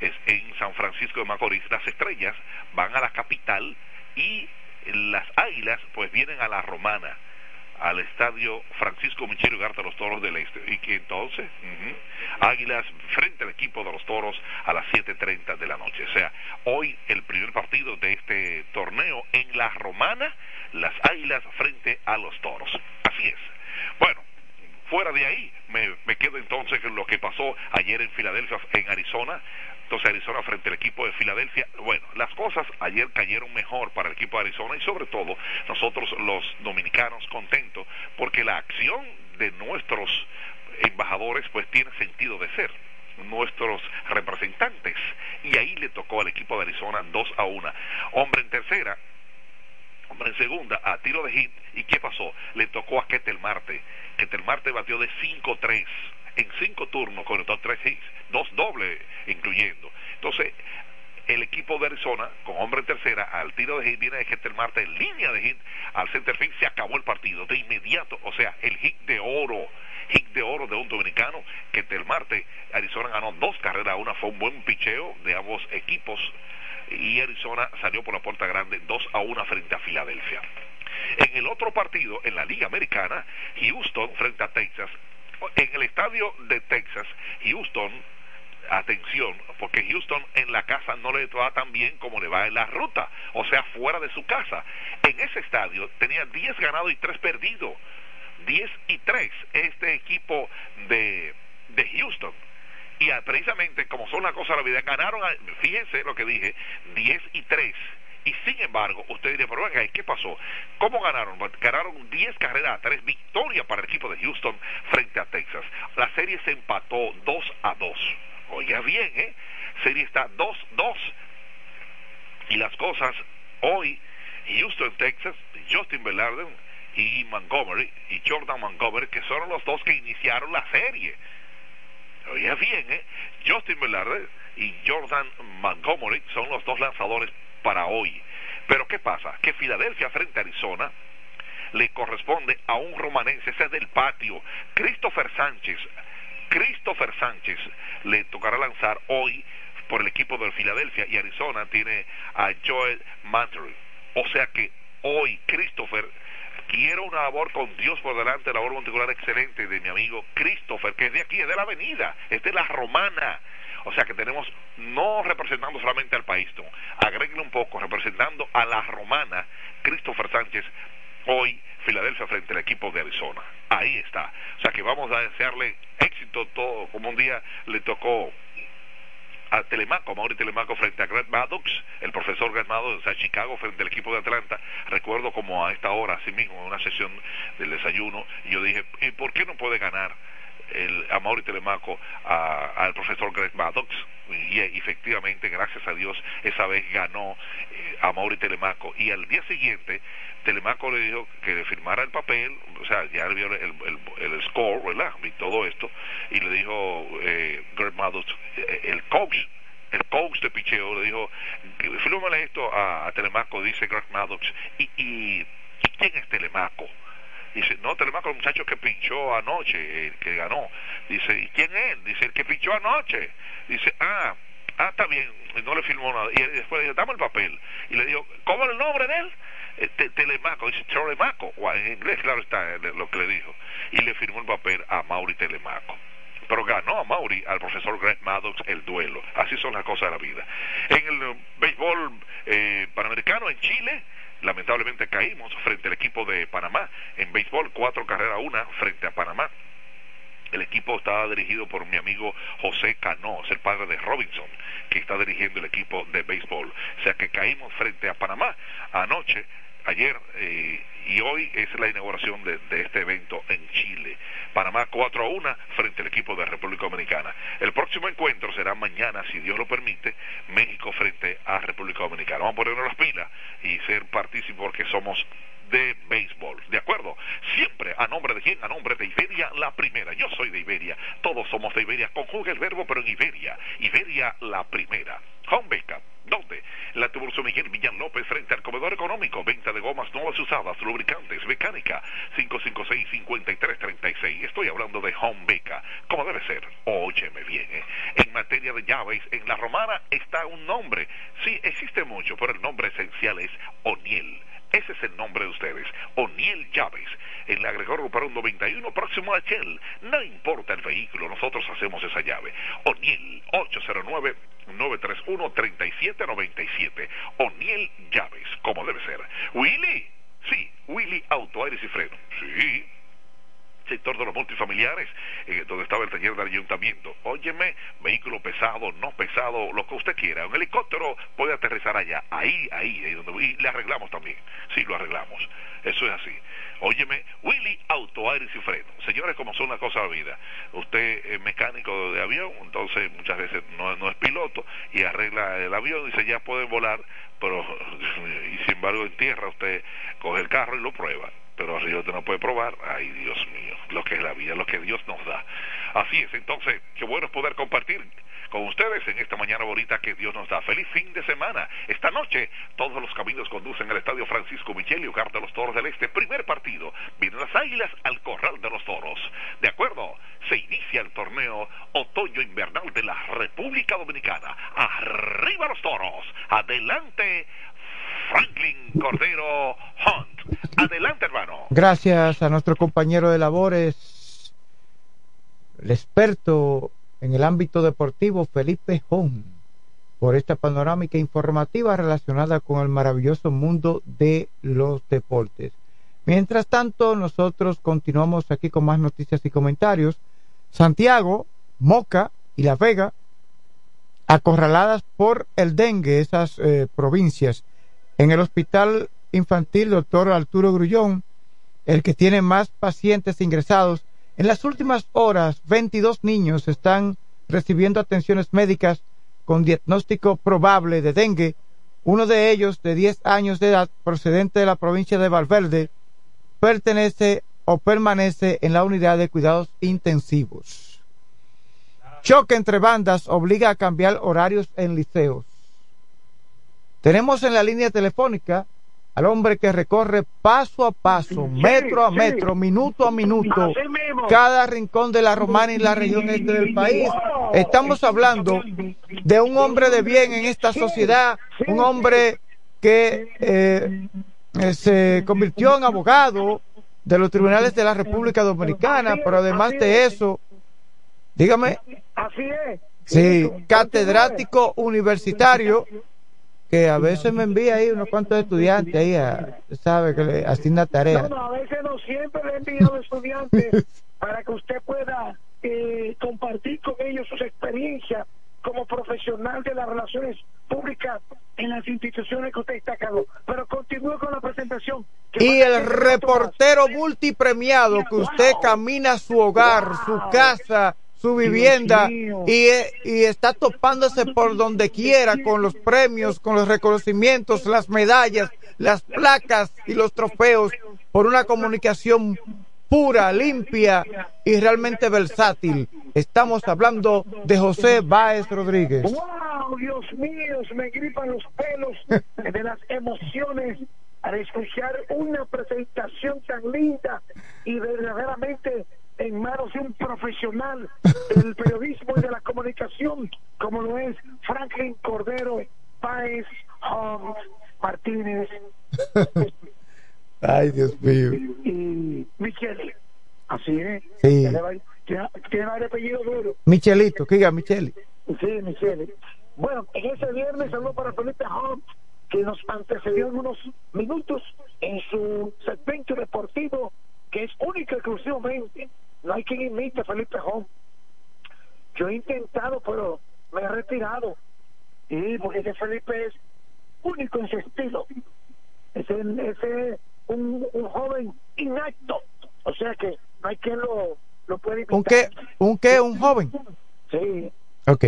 es en San Francisco de Macorís. Las estrellas van a la capital y las águilas pues vienen a la romana al estadio Francisco Michel Ugarte los Toros del Este. Y que entonces, Águilas frente al equipo de los Toros a las 7.30 de la noche. O sea, hoy el primer partido de este torneo en la Romana, las Águilas frente a los Toros. Así es. Bueno, fuera de ahí, me, me quedo entonces en lo que pasó ayer en Filadelfia, en Arizona. Entonces Arizona frente al equipo de Filadelfia. Bueno, las cosas ayer cayeron mejor para el equipo de Arizona y sobre todo nosotros los dominicanos contentos porque la acción de nuestros embajadores pues tiene sentido de ser. Nuestros representantes. Y ahí le tocó al equipo de Arizona 2 a 1 hombre en tercera hombre en segunda a tiro de hit. Y qué pasó le tocó a Ketel Marte. Ketel Marte batió de 5-3 en cinco turnos conectó tres hits, dos dobles incluyendo. Entonces, el equipo de Arizona, con hombre en tercera, al tiro de hit, viene de Ketel Marte en línea de hit al centerfield, se acabó el partido de inmediato. O sea, el hit de oro, hit de oro de un dominicano, Ketel Marte, Arizona ganó dos carreras, una fue un buen picheo de ambos equipos y Arizona salió por la puerta grande 2 a 1 frente a Filadelfia. En el otro partido, en la Liga Americana, Houston frente a Texas, en el estadio de Texas, Houston atención, porque Houston en la casa no le va tan bien como le va en la ruta, o sea, fuera de su casa. En ese estadio tenía 10 ganados y 3 perdidos. 10 y 3 este equipo de, de Houston. Y precisamente como son las cosas de la vida, ganaron, fíjense lo que dije, 10 y 3 y sin embargo, usted diría, pero venga, ¿qué pasó? ¿Cómo ganaron? Ganaron 10 carreras a 3, victoria para el equipo de Houston frente a Texas. La serie se empató 2 a 2. Oiga bien, ¿eh? Serie está 2-2. Y las cosas hoy, Houston, Texas, Justin Velarde y Montgomery, y Jordan Montgomery, que son los dos que iniciaron la serie. Oiga bien, ¿eh? Justin Velarde y Jordan Montgomery son los dos lanzadores para hoy. Pero ¿qué pasa? Que Filadelfia frente a Arizona le corresponde a un romanense, ese es del patio, Christopher Sánchez. Christopher Sánchez le tocará lanzar hoy por el equipo de Filadelfia y Arizona tiene a Joel Mantery. O sea que hoy Christopher quiero una labor con Dios por delante, labor monticular excelente de mi amigo Christopher, que es de aquí, es de la avenida, es de la romana. O sea que tenemos, no representando solamente al país, no, agréguenle un poco, representando a la romana, Christopher Sánchez, hoy Filadelfia frente al equipo de Arizona. Ahí está. O sea que vamos a desearle éxito todo, como un día le tocó a Telemaco, a Mauri Telemaco frente a Grant Maddox, el profesor Grant Maddox, a Chicago frente al equipo de Atlanta. Recuerdo como a esta hora, así mismo, en una sesión del desayuno, yo dije, ¿y por qué no puede ganar? El, a Mauri Telemaco al profesor Greg Maddox y efectivamente gracias a Dios esa vez ganó eh, a Mauri Telemaco y al día siguiente Telemaco le dijo que le firmara el papel o sea ya vio el, el, score ¿verdad? y todo esto y le dijo eh, Greg Maddox eh, el coach el coach de picheo le dijo fírmale esto a, Telemaco dice Greg Maddox y, ¿y quién es Telemaco? Dice, no, tenemos con el muchacho que pinchó anoche, el que ganó. Dice, ¿y quién es? Dice, el que pinchó anoche. Dice, ah, ah, está bien, no le firmó nada. Y después le dijo, dame el papel. Y le dijo, ¿cómo es el nombre de él? Eh, telemaco, dice Telemaco, en inglés claro está eh, lo que le dijo, y le firmó el papel a Mauri Telemaco. Pero ganó a Mauri, al profesor Greg Maddox, el duelo. Así son las cosas de la vida. En el béisbol eh, panamericano en Chile, lamentablemente caímos frente al equipo de Panamá. En béisbol, cuatro carreras una frente a Panamá. El equipo estaba dirigido por mi amigo José Cano, es el padre de Robinson, que está dirigiendo el equipo de béisbol. O sea que caímos frente a Panamá anoche, ayer eh, y hoy es la inauguración de, este evento en Chile. Panamá 4 a 1 frente al equipo de República Dominicana. El próximo encuentro será mañana, si Dios lo permite, México frente a República Dominicana. Vamos a ponernos las pilas y ser partícipes porque somos de béisbol. ¿De acuerdo? Siempre a nombre de quién? A nombre de Iberia, la primera. Yo soy de Iberia. Todos somos de Iberia. Conjuga el verbo, pero en Iberia. Iberia, la primera. Home Backup. ¿Dónde? La Tiburcio Miguel Villan López frente al comedor económico. Venta de gomas nuevas usadas, lubricantes, mecánica. 556-5336. Estoy hablando de Home Beca. Como debe ser. Óyeme bien. ¿eh? En materia de llaves, en la romana está un nombre. Sí, existe mucho, pero el nombre esencial es O'Neill ese es el nombre de ustedes. O'Neill Llaves. En la Gregorio un 91, próximo a Shell. No importa el vehículo, nosotros hacemos esa llave. O'Neill 809-931-3797. O'Neill Llaves, como debe ser. Willy. Sí, Willy Auto, Aires y Freno. Sí sector de los multifamiliares, eh, donde estaba el taller del ayuntamiento. Óyeme, vehículo pesado, no pesado, lo que usted quiera. Un helicóptero puede aterrizar allá, ahí, ahí, ahí donde, y le arreglamos también. Sí, lo arreglamos. Eso es así. Óyeme, Willy Auto, Aires y Freno. Señores, como son las cosas de la vida. Usted es mecánico de avión, entonces muchas veces no, es piloto y arregla el avión y dice ya puede volar, pero y sin embargo en tierra usted coge el carro y lo prueba pero arriba usted no puede probar. Ay, Dios mío, lo que es la vida, lo que Dios nos da. Así es, entonces, qué bueno es poder compartir con ustedes en esta mañana bonita que Dios nos da. Feliz fin de semana. Esta noche todos los caminos conducen al Estadio Francisco Micheli, hogar de los Toros del Este. Primer partido. Vienen las Águilas al Corral de los Toros. ¿De acuerdo? Se inicia el torneo otoño invernal de la República Dominicana. Arriba los Toros. Adelante Franklin Cordero Hunt. Adelante, hermano. Gracias a nuestro compañero de labores, el experto en el ámbito deportivo Felipe Hom por esta panorámica informativa relacionada con el maravilloso mundo de los deportes. Mientras tanto, nosotros continuamos aquí con más noticias y comentarios. Santiago, Moca y La Vega, acorraladas por el dengue, esas eh, provincias. En el hospital infantil, doctor Arturo Grullón, el que tiene más pacientes ingresados, en las últimas horas, 22 niños están recibiendo atenciones médicas con diagnóstico probable de dengue, uno de ellos de 10 años de edad, procedente de la provincia de Valverde, pertenece o permanece en la unidad de cuidados intensivos. Choque entre bandas obliga a cambiar horarios en liceos. Tenemos en la línea telefónica al hombre que recorre paso a paso, metro a metro, minuto a minuto, cada rincón de la romana y la región este del país. Estamos hablando de un hombre de bien en esta sociedad, un hombre que eh, eh, se convirtió en abogado de los tribunales de la República Dominicana, pero además de eso, dígame. Sí, catedrático universitario que a veces me envía ahí unos cuantos estudiantes ahí, a, sabe, que le asigna tareas. No, no, a veces no siempre le he enviado estudiantes para que usted pueda eh, compartir con ellos sus experiencias como profesional de las relaciones públicas en las instituciones que usted está cargo. Pero continúe con la presentación. Y el reportero multipremiado que usted camina a su hogar, su casa, su vivienda y, y, está topándose por donde quiera con los premios, con los reconocimientos, las medallas, las placas y los trofeos por una comunicación pura, limpia y realmente versátil. Estamos hablando de José Báez Rodríguez. ¡Wow! Dios mío, me gripan los pelos de las emociones al escuchar una presentación tan linda y verdaderamente en manos de un profesional del periodismo y de la comunicación, como lo es Franklin Cordero Páez Holmes Martínez. Ay, Dios mío. Y Michele. Así es. Sí. Tiene, varios apellidos duros. Michelito, que diga Michele. Sí, Michele. Bueno, en ese viernes habló para Felipe Holmes, que nos antecedió en unos minutos en su segmento deportivo, que es único exclusivamente no hay quien imite a Felipe Jón. Yo he intentado, pero me he retirado. Y porque ese Felipe es único en su estilo. Ese es un, un joven inacto. O sea que no hay quien lo, lo pueda imitar. ¿Un qué? ¿Un qué? ¿Un joven? Sí. Ok.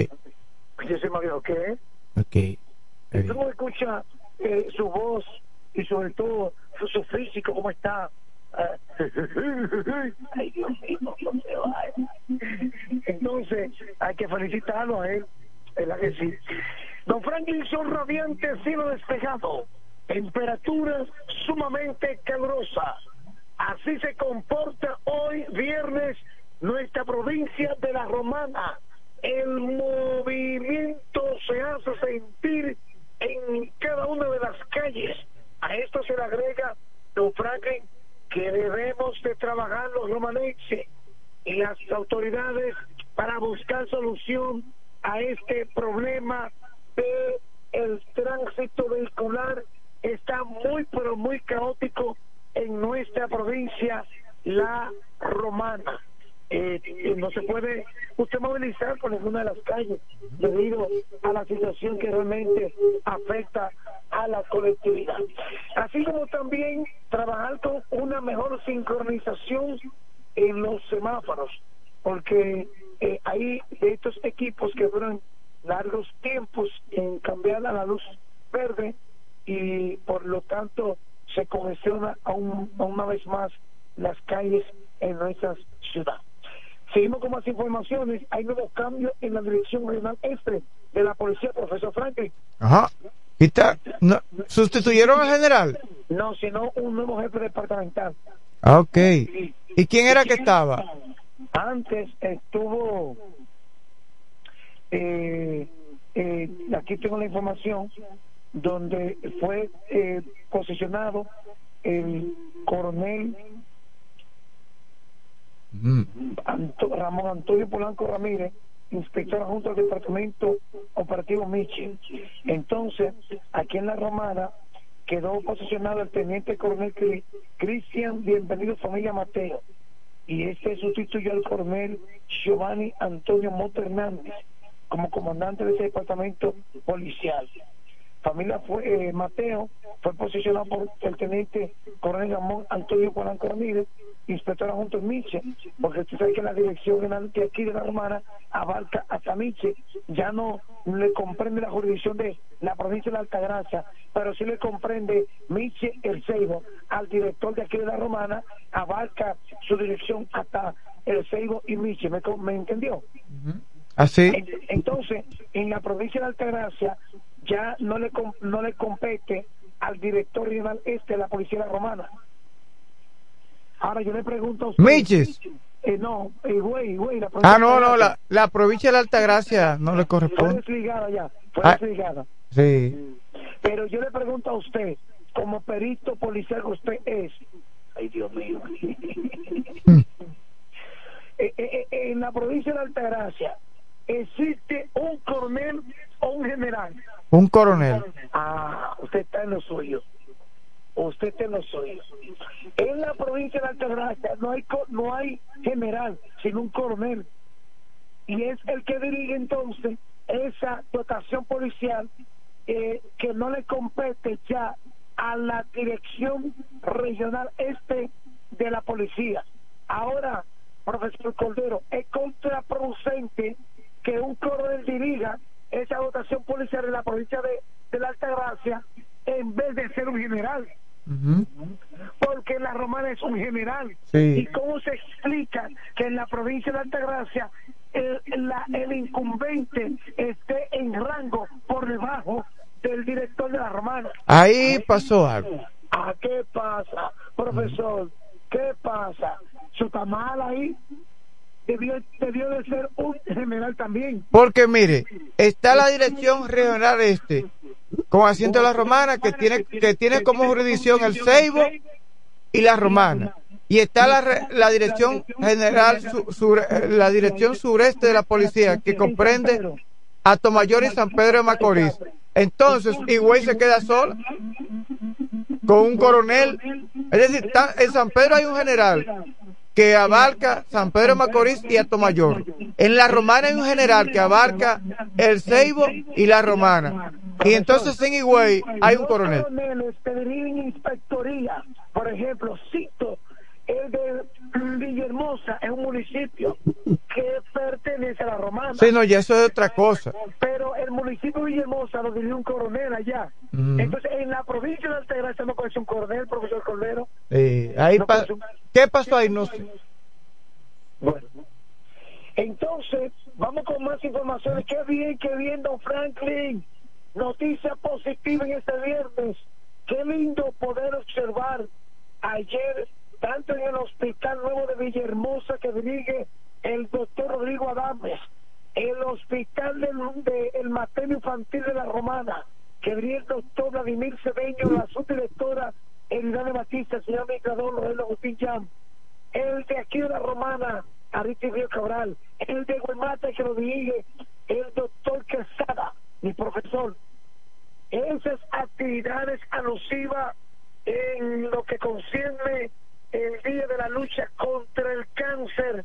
Yo se me dijo, ¿qué? Ok. Y tú escuchas eh, su voz y sobre todo su, su físico, cómo está Entonces, hay que felicitarlo a él. Don Franklin, son radiante, cielo despejado, temperaturas sumamente calurosa Así se comporta hoy, viernes, nuestra provincia de la Romana. El movimiento se hace sentir en cada una de las calles. A esto se le agrega, don Franklin, que debemos de trabajar los romanenses y las autoridades para buscar solución a este problema de el tránsito vehicular está muy pero muy caótico en nuestra provincia la romana eh, no se puede usted movilizar por ninguna de las calles debido a la situación que realmente afecta a la colectividad. Así como también trabajar con una mejor sincronización en los semáforos, porque eh, hay estos equipos que duran largos tiempos en cambiar a la luz verde y por lo tanto se congestiona aún, una vez más las calles en nuestras ciudades. Seguimos con más informaciones. Hay nuevos cambios en la dirección regional este de la policía, profesor Franklin. Ajá. No, ¿Sustituyeron al general? No, sino un nuevo jefe departamental. Ah, ok. ¿Y quién era que estaba? Antes estuvo. Eh, eh, aquí tengo la información donde fue eh, posicionado el coronel Ramón Antonio Polanco Ramírez inspectora junto al departamento operativo Michi. Entonces, aquí en la Romana quedó posicionado el teniente coronel Cri- Cristian Bienvenido Familia Mateo y este sustituyó al coronel Giovanni Antonio Mota Hernández como comandante de ese departamento policial. Familia fue, eh, Mateo fue posicionado por el teniente coronel Ramón Antonio Polanco Ramírez, inspector junto en Miche, porque usted sabe que la dirección general de aquí de la Romana abarca hasta Miche, ya no le comprende la jurisdicción de la provincia de la Altagracia, pero sí le comprende Miche El Ceibo, al director de aquí de la Romana, abarca su dirección hasta El Ceibo y Miche, ¿me, entendió? Así. En- Entonces, en la provincia de Altagracia ya no le no le compete al director regional este de la policía romana. Ahora yo le pregunto a usted. Miches. Eh, no, eh, güey, güey, la provincia Ah, no, no, la, la provincia de la Altagracia no le Fue corresponde. desligada ya, fue Ah. desligada. Sí. Pero yo le pregunto a usted, como perito policial que usted es, ay Dios mío, Eh, eh, eh, en la provincia de Altagracia, ¿existe un coronel o un general? Un coronel. Ah, usted está en lo suyo. Usted está en lo suyo. En la provincia de Altagracia no hay no hay general, sino un coronel. Y es el que dirige entonces esa dotación policial eh, que no le compete ya a la dirección regional este de la policía. Ahora, profesor Cordero, es contraproducente que un coronel dirija esa dotación policial en la provincia de, de la Altagracia en vez de ser un general porque la romana es un general. Sí. ¿Y cómo se explica que en la provincia de Altagracia el, la- el incumbente esté en rango por debajo del director de la romana? Ahí pasó algo. ¿A qué pasa, profesor? ¿Qué pasa? ¿Su tamal ahí? Debió, debió de ser un general también. Porque mire, está la dirección regional este, con asiento de la romana, que tiene, que tiene como jurisdicción el Ceibo y la romana. Y está la, la dirección general, su- sur- eh, la dirección sureste de la policía, que comprende a Tomayor y San Pedro de Macorís. Entonces, Higüey se queda sola con un coronel. Es decir, está- en San Pedro hay un general que abarca San Pedro Macorís y Atomayor. En la Romana hay un general que abarca el Ceibo y la Romana. Y entonces en Higüey hay un Los coronel. inspectoría, por ejemplo, cito el de Villahermosa, es un municipio que pertenece a la romana. Sí, no, ya eso es otra cosa. Pero el municipio de Villahermosa lo dirige un coronel allá. Entonces, en la provincia de Altagracia no conoce un coronel, profesor Cordero. Eh, ahí No, pa- ¿Qué pasó ahí? No sé. Bueno. Entonces, vamos con más informaciones. Qué bien, qué bien, don Franklin. Noticia positiva en este viernes. Qué lindo poder observar ayer, tanto en el Hospital Nuevo de Villahermosa que dirige el doctor Rodrigo Adames, el Hospital del de, Infantil de la Romana, que dirige el doctor Vladimir Cedeño, la subdirectora Eridane Batista, el señor administrador Lorenzo Agustín Jam, el de aquí de la Romana, Ariti Río Cabral, el de Guemate que lo dirige el doctor Quesada, mi profesor. Esas actividades alusivas en lo que concierne el día de la lucha contra el cáncer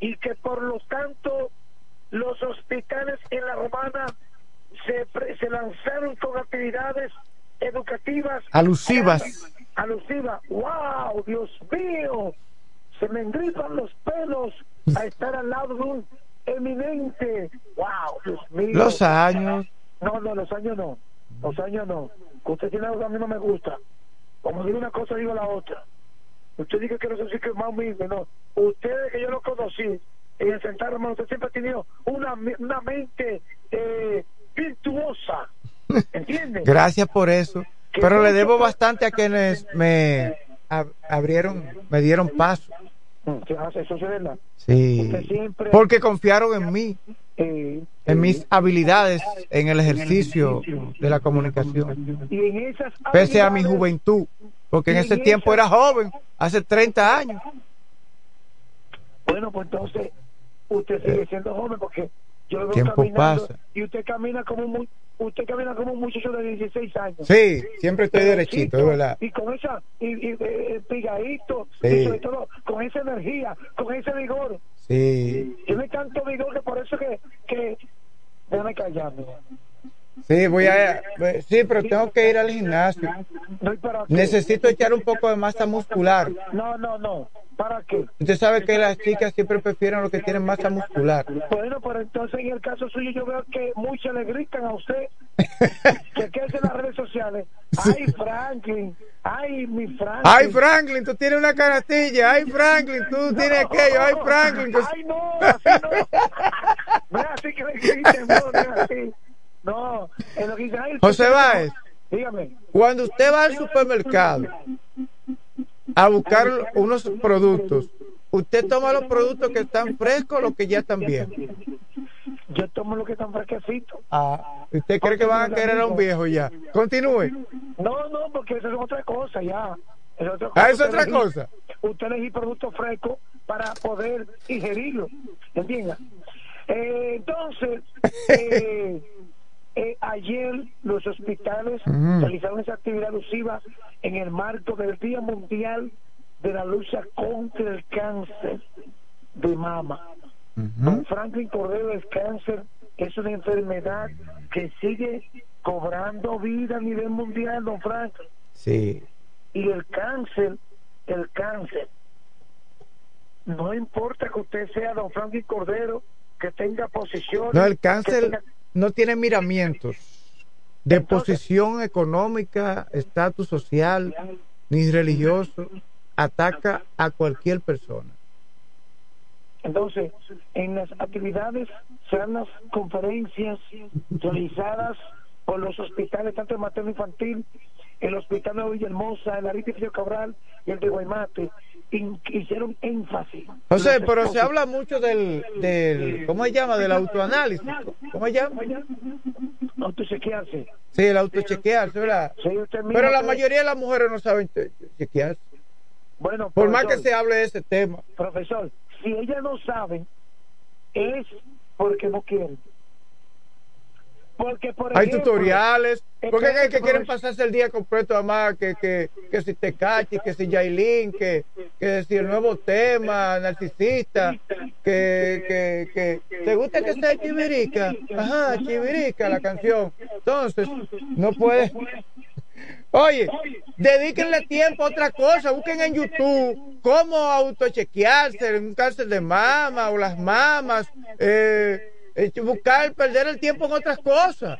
y que por lo tanto los hospitales en la Romana se, pre- se lanzaron con actividades educativas Alusivas. alusiva. ¡Wow! ¡Dios mío! Se me engripan los pelos a estar al lado de un eminente. ¡Wow! ¡Dios mío! Los años. No, no, los años no. Los años no. Usted tiene algo que a mí no me gusta. Como digo una cosa, digo la otra. Usted dice que no sé si que más humilde, no. Usted, que yo lo conocí, en el sentar, hermano, usted siempre ha tenido una, una mente eh, virtuosa. ¿Entiende? Gracias por eso. Pero le debo bastante a quienes me ab- abrieron, me dieron paso. ¿Qué hace? Eso es verdad. Sí. Siempre- Porque confiaron en mí, Eh, en mis habilidades en el ejercicio de la comunicación. y en esas Pese a mi juventud. Porque en Y ese tiempo era joven, hace 30 años. Bueno, pues entonces, usted sigue siendo joven porque yo lo veo Tiempo caminando pasa. y usted camina como un usted camina como un muchacho de 16 años. Sí, siempre estoy derechito, es verdad. Y con esa, y, y, eh, pigadito, Sí. y sobre todo con esa energía, con ese vigor. Sí, Tiene tanto vigor que por eso que, que déjame callarme. Sí, voy a. Sí, pero tengo que ir al gimnasio. No. Necesito echar un poco de masa muscular. No, no, no. ¿Para qué? Usted sabe que las chicas siempre prefieren lo que tienen masa muscular. Bueno, pero entonces en el caso suyo yo veo que muchas le gritan a usted que quede en las redes sociales. Ay, Franklin. Ay, mi Franklin. Ay, Franklin, tú tienes una carastilla. Ay, Franklin, tú tienes aquello. Ay, Franklin. Ay, no, así no. No así que le griten, no, no así. No, es lo que dice. José Báez, Dígame. cuando usted va al supermercado a buscar unos productos, ¿usted toma los productos que están frescos o los que ya están bien? Yo tomo lo que están fresquecitos. Ah, ¿usted cree que van a querer a un viejo ya? Continúe. No, no, porque eso es otra cosa ya. Es otra Ah, es Usted otra elegir- cosa. Usted elegir productos frescos para poder ingerirlo. ¿Entiendes? Eh, entonces, eh, eh, ayer los hospitales realizaron esa actividad alusiva en el marco del Día Mundial de la Lucha contra el Cáncer de Mama. Don Franklin Cordero, el cáncer es una enfermedad que sigue cobrando vida a nivel mundial, don Franklin. Sí. Y el cáncer, el cáncer, no importa que usted sea don Franklin Cordero, que tenga posición. No, el cáncer no tiene miramientos de Entonces- posición económica, estatus social, ni religioso. Ataca a cualquier persona. Entonces, en las actividades serán las conferencias realizadas por los hospitales, tanto el materno infantil, el hospital de Villahermosa, el Aristicio Cabral y el de Guaymate, in- hicieron énfasis. José, pero se habla mucho del, del ¿cómo se llama? Del autoanálisis. ¿Cómo se llama? Autochequearse. Sí, el autochequearse, ¿verdad? Sí, Pero la mayoría de las mujeres no saben che- chequearse. Bueno, Por más que se hable de ese tema. Profesor, si ellas no saben, es porque no quieren. Porque, por Hay ejemplo, tutoriales. Porque hay espérate, que quieren pasarse el día completo, además, que, que, que si te cachi, que si Yailin, que, que si el nuevo tema, narcisista, que, que, que, ¿te gusta que sea chivirica? Ajá, chivirica la canción. Entonces, no puede. Oye, dedíquenle tiempo a otra cosa, busquen en YouTube cómo autochequearse, un cáncer de mama o las mamas, eh, buscar, perder el tiempo en otras cosas.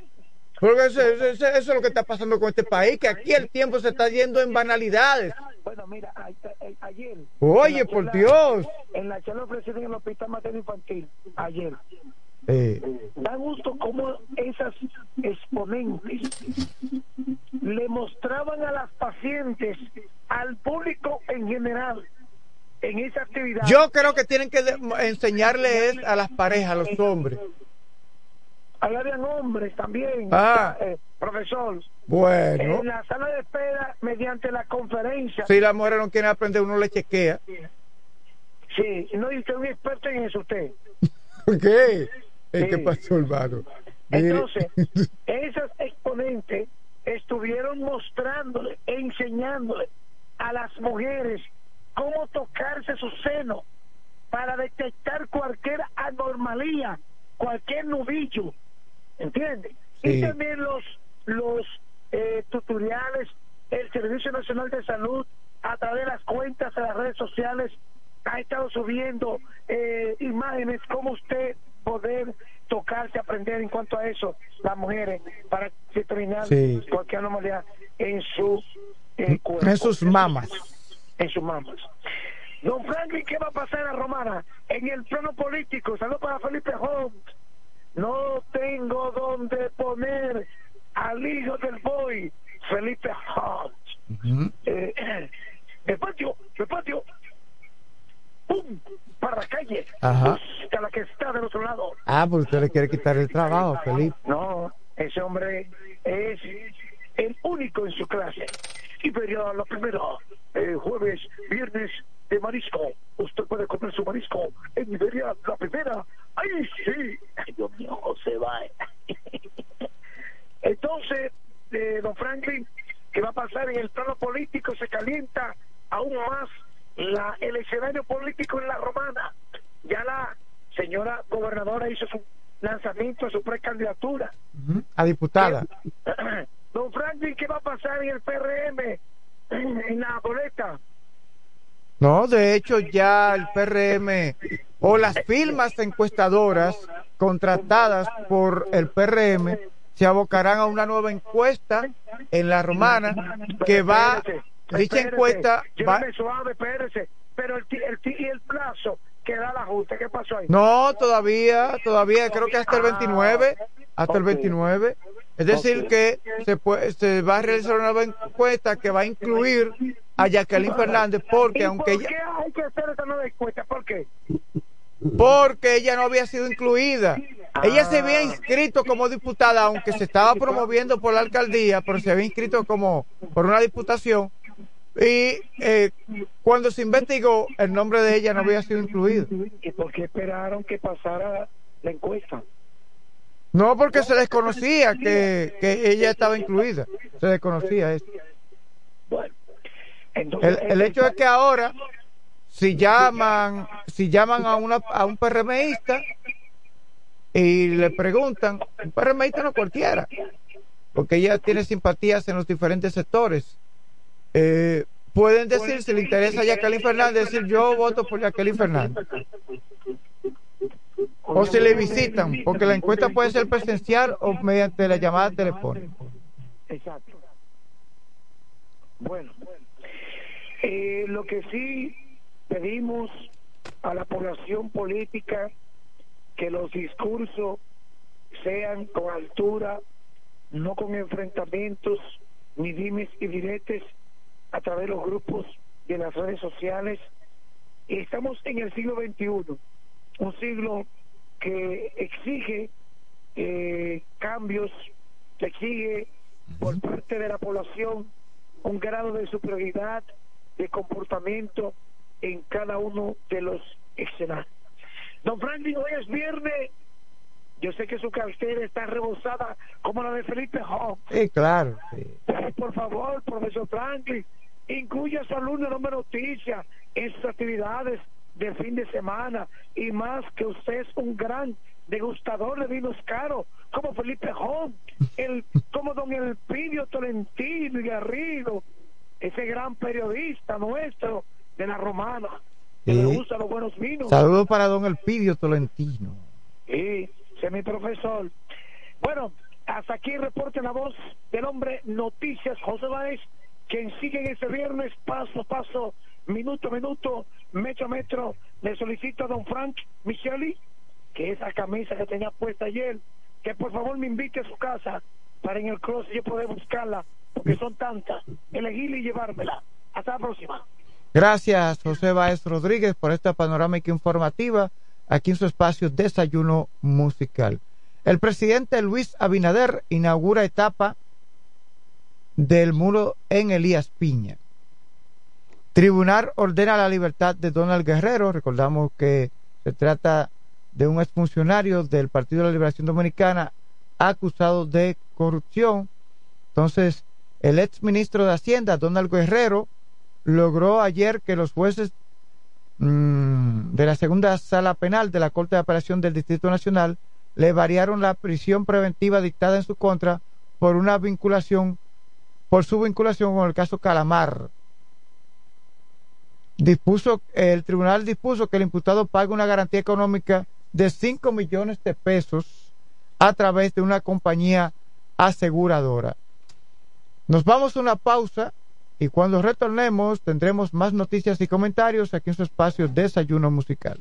Porque eso, eso- eso- es lo que está pasando con este país, que aquí el tiempo se está yendo en banalidades. Bueno, mira, a- a- ayer. Oye, la por Dios. En la charla ofrecida en el Hospital Materno Infantil, ayer. Eh, Da gusto cómo esas exponentes le mostraban a las pacientes, al público en general, en esa actividad. yo creo que tienen que enseñarle a las parejas, a los hombres. Habían hombres también, Ah. eh, profesor. Bueno, En la sala de espera, mediante la conferencia. si la mujer no quiere aprender, uno le chequea. Sí, no, y usted es un experto en eso, usted. ¿Qué? Eh, ¿Qué Sí. pasó, hermano? Entonces, esas exponentes estuvieron mostrándole, enseñándole a las mujeres cómo tocarse su seno para detectar cualquier anormalía, cualquier nudillo, ¿entiende? Y Sí. también los los eh, tutoriales, el Servicio Nacional de Salud a través de las cuentas de las redes sociales ha estado subiendo eh, imágenes cómo usted poder tocarse, aprender en cuanto a eso, las mujeres, para determinar Sí. cualquier anomalía en su eh, cuerpo. En sus mamas. En sus mamas. Don Franklin, ¿qué va a pasar la romana? En el plano político, saludos para Felipe Holmes. No tengo donde poner al hijo del boy, Felipe Holmes. Eh, el patio, el patio. ¡Pum! Para la calle. Ajá. Busca la que está del otro lado. Ah, pues usted le quiere quitar el trabajo, Felipe. No, ese hombre es el único en su clase. Y vería la primera, eh, jueves, viernes de marisco. Usted puede comer su Marisco en Iberia la primera. ¡Ay, sí! ¡Ay, Dios mío, José va. Entonces, eh, don Franklin, ¿qué va a pasar en el plano político? Se calienta aún más la, el escenario político en la romana. Ya la señora gobernadora hizo su lanzamiento a su precandidatura. Ujú, A diputada. Don Franklin, ¿qué va a pasar en el PRM? En la boleta. No, de hecho ya el PRM o las firmas encuestadoras contratadas por el PRM se abocarán a una nueva encuesta en la romana que va, dicha encuesta va, suave. Pero el, el plazo que da la Junta, ¿qué pasó ahí? no, todavía, todavía creo que hasta el 29, hasta el ok. 29. Es decir, que se, puede, se va a realizar una nueva encuesta que va a incluir a Jacqueline Fernández porque ¿Y aunque por ella, qué hay que hacer esta nueva encuesta? ¿Por qué? porque ella no había sido incluida. Ella se había inscrito como diputada, aunque se estaba promoviendo por la alcaldía, pero se había inscrito como por una diputación. Y eh, cuando se investigó, el nombre de ella no había sido incluido. ¿Y por qué esperaron que pasara la encuesta? No porque se desconocía que, que ella estaba incluida. Se desconocía eso. Bueno, entonces... El, el hecho es que ahora, si llaman, si llaman a, una, a un PRMista y le preguntan, un PRMista no cualquiera, porque ella tiene simpatías en los diferentes sectores, eh, pueden decir, si le interesa a Jacqueline Fernández, decir yo voto por Jacqueline Fernández. O si le visitan, porque la encuesta puede ser presencial o mediante la llamada telefónica. Exacto. Bueno, eh, lo que sí pedimos a la población política que los discursos sean con altura, no con enfrentamientos ni dimes y diretes a través de los grupos de las redes sociales. Estamos en el siglo XXI, un siglo que exige eh, cambios, que exige por parte de la población un grado de superioridad, de comportamiento en cada uno de los escenarios. Don Franklin, hoy es viernes. Yo sé que su cartera está rebosada como la de Felipe Hall. Sí, claro. sí. Por favor, profesor Franklin, incluya a su alumno en Hombre Noticias en sus actividades de fin de semana y más que usted es un gran degustador de vinos caros como Felipe Hom, el, como don Elpidio Tolentino y Garrido, ese gran periodista nuestro de la romana que le gusta los buenos vinos. Saludos para don Elpidio Tolentino. Sí, mi profesor. Bueno, hasta aquí reporte la voz del hombre Noticias José Báez, quien sigue en este viernes paso a paso, minuto a minuto, metro a metro. Le solicito a don Frank Micheli, que esa camisa que tenía puesta ayer, que por favor me invite a su casa para en el cross yo poder buscarla, porque son tantas, elegirla y llevármela. Hasta la próxima. Gracias, José Báez Rodríguez, por esta panorámica informativa aquí en su espacio Desayuno Musical. El presidente Luis Abinader inaugura etapa del muro en Elías Piña. Tribunal ordena la libertad de Donald Guerrero. Recordamos que se trata de un exfuncionario del Partido de la Liberación Dominicana acusado de corrupción. Entonces, el ex ministro de Hacienda, Donald Guerrero, logró ayer que los jueces mm, de la segunda sala penal de la Corte de Apelación del Distrito Nacional le variaron la prisión preventiva dictada en su contra por una vinculación, por su vinculación con el caso Calamar. Dispuso, el tribunal dispuso que el imputado pague una garantía económica de 5 millones de pesos a través de una compañía aseguradora. Nos vamos a una pausa y cuando retornemos tendremos más noticias y comentarios aquí en su espacio Desayuno Musical.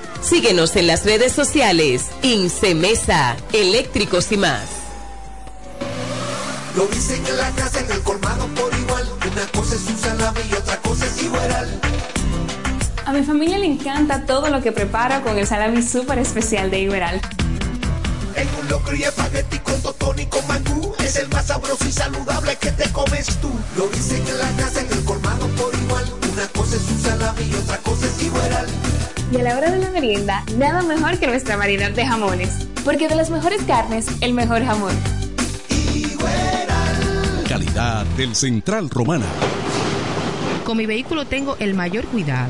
Síguenos en las redes sociales. Incemesa, eléctricos y más. Lo dicen en la casa, en el colmado por igual. Una cosa es un salami y otra cosa es igual. A mi familia le encanta todo lo que preparo con el salami súper especial de Iberal. En un locro y espagueti con totón y con mangú. Es el más sabroso y saludable que te comes tú. Lo dicen en la casa, en el colmado por igual. Una cosa es un salami y otra cosa es igual. Y a la hora de la merienda, nada mejor que nuestra variedad de jamones. Porque de las mejores carnes, el mejor jamón. Calidad del Central Romana. Con mi vehículo tengo el mayor cuidado.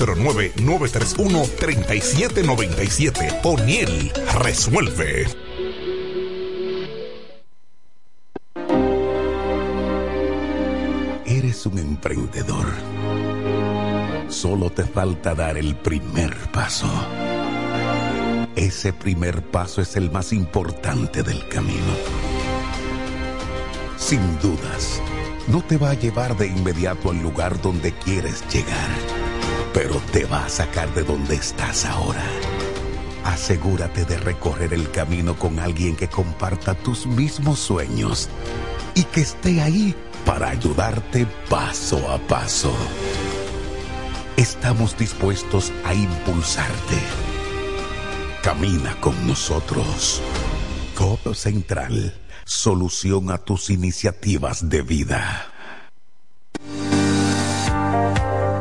809-931-3797. O'Neill resuelve. Eres un emprendedor. Solo te falta dar el primer paso. Ese primer paso es el más importante del camino. Sin dudas, no te va a llevar de inmediato al lugar donde quieres llegar, pero te va a sacar de donde estás ahora. Asegúrate de recorrer el camino con alguien que comparta tus mismos sueños y que esté ahí para ayudarte paso a paso. Estamos dispuestos a impulsarte. Camina con nosotros. COP Central, solución a tus iniciativas de vida.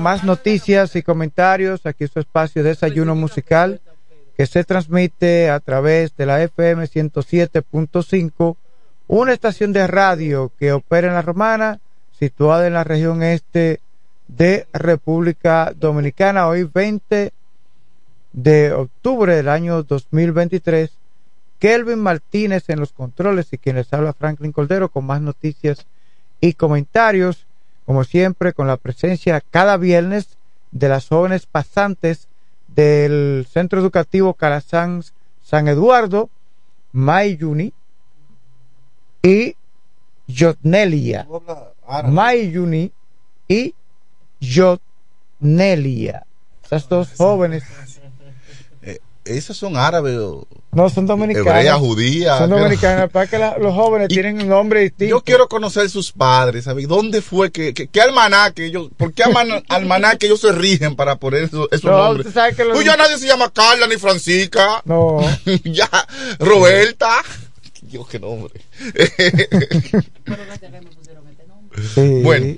Más noticias y comentarios. Aquí su espacio de desayuno musical que se transmite a través de la FM 107.5, una estación de radio que opera en la Romana, situada en la región este de República Dominicana. Hoy 20 de octubre del año 2023. Kelvin Martínez en los controles y quien les habla Franklin Cordero con más noticias y comentarios, como siempre con la presencia cada viernes de las jóvenes pasantes del Centro Educativo Calazán San Eduardo, Mayuni y Jotnelia. Mayuni y Jotnelia. Esas dos jóvenes. Esas son árabes No, son dominicanas. hebreas, judías. Son dominicanas. Para que la- los jóvenes tienen un nombre distinto. Yo quiero conocer sus padres, ¿sabes? ¿Dónde fue que, que- qué almanaque ellos, por qué almana- almanaque ellos se rigen para poner esos, esos No, nombres? usted sabe que los- Pues ya nadie se llama Carla ni Francisca. No. ya, Roberta. Dios, qué nombre. Sí. Bueno.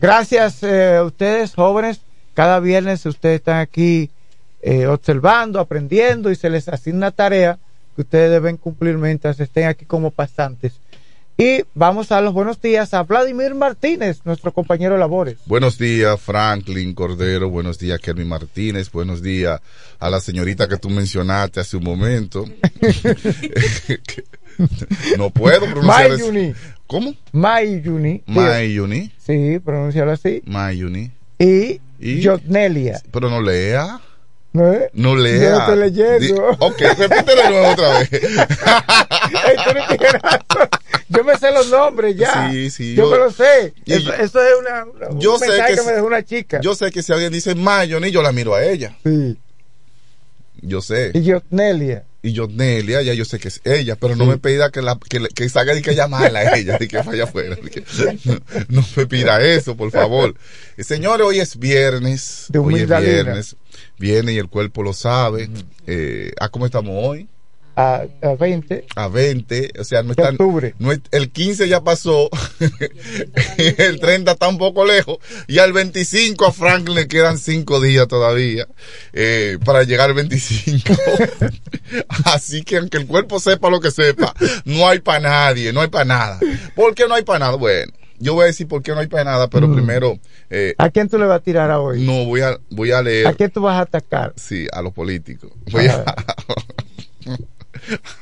Gracias eh, a ustedes, jóvenes. Cada viernes ustedes están aquí eh, observando, aprendiendo y se les asigna tarea que ustedes deben cumplir mientras estén aquí como pasantes. Y vamos a los buenos días a Vladimir Martínez, nuestro compañero de labores. Buenos días, Franklin Cordero. Buenos días, Kelvin Martínez. Buenos días a la señorita que tú mencionaste hace un momento. no puedo pronunciar. Mayuni. ¿Cómo? Mayuni. Mayuni. Sí, pronunciarlo así. Mayuni. Y, Y- Jotnelia. Pero no lea. ¿No, es? No lea. Yo no estoy leyendo. Di- ok, repítelo de nuevo otra vez. Yo me sé los nombres ya. Sí, sí, Yo, yo- me lo sé. y eso, es una, un Yo sé que que, si- me dejó una chica. Yo sé que si alguien dice Mayoni, yo la miro a ella. Sí. Yo sé. Y Jotnelia. Y yo, Nelia, ya yo sé que es ella, pero no me pida que, la, que, que salga y que llamarla a ella, y que vaya afuera. no, no me pida eso, por favor. Eh, Señores, hoy es viernes. De hoy es humildad viernes. Viene y el cuerpo lo sabe. Eh, ¿A cómo estamos hoy? A, a 20. A 20. O sea, no está, octubre. no es- el 15 ya pasó. el 30 está un poco lejos. Y al 25 a Franklin le quedan 5 días todavía eh, para llegar al 25. Así que aunque el cuerpo sepa lo que sepa, no hay para nadie, no hay para nada. ¿Por qué no hay para nada? Bueno, yo voy a decir por qué no hay para nada, pero primero, eh, ¿A quién tú le vas a tirar a hoy? no voy a, voy a leer. ¿A quién tú vas a atacar? Sí, a los políticos. Voy a,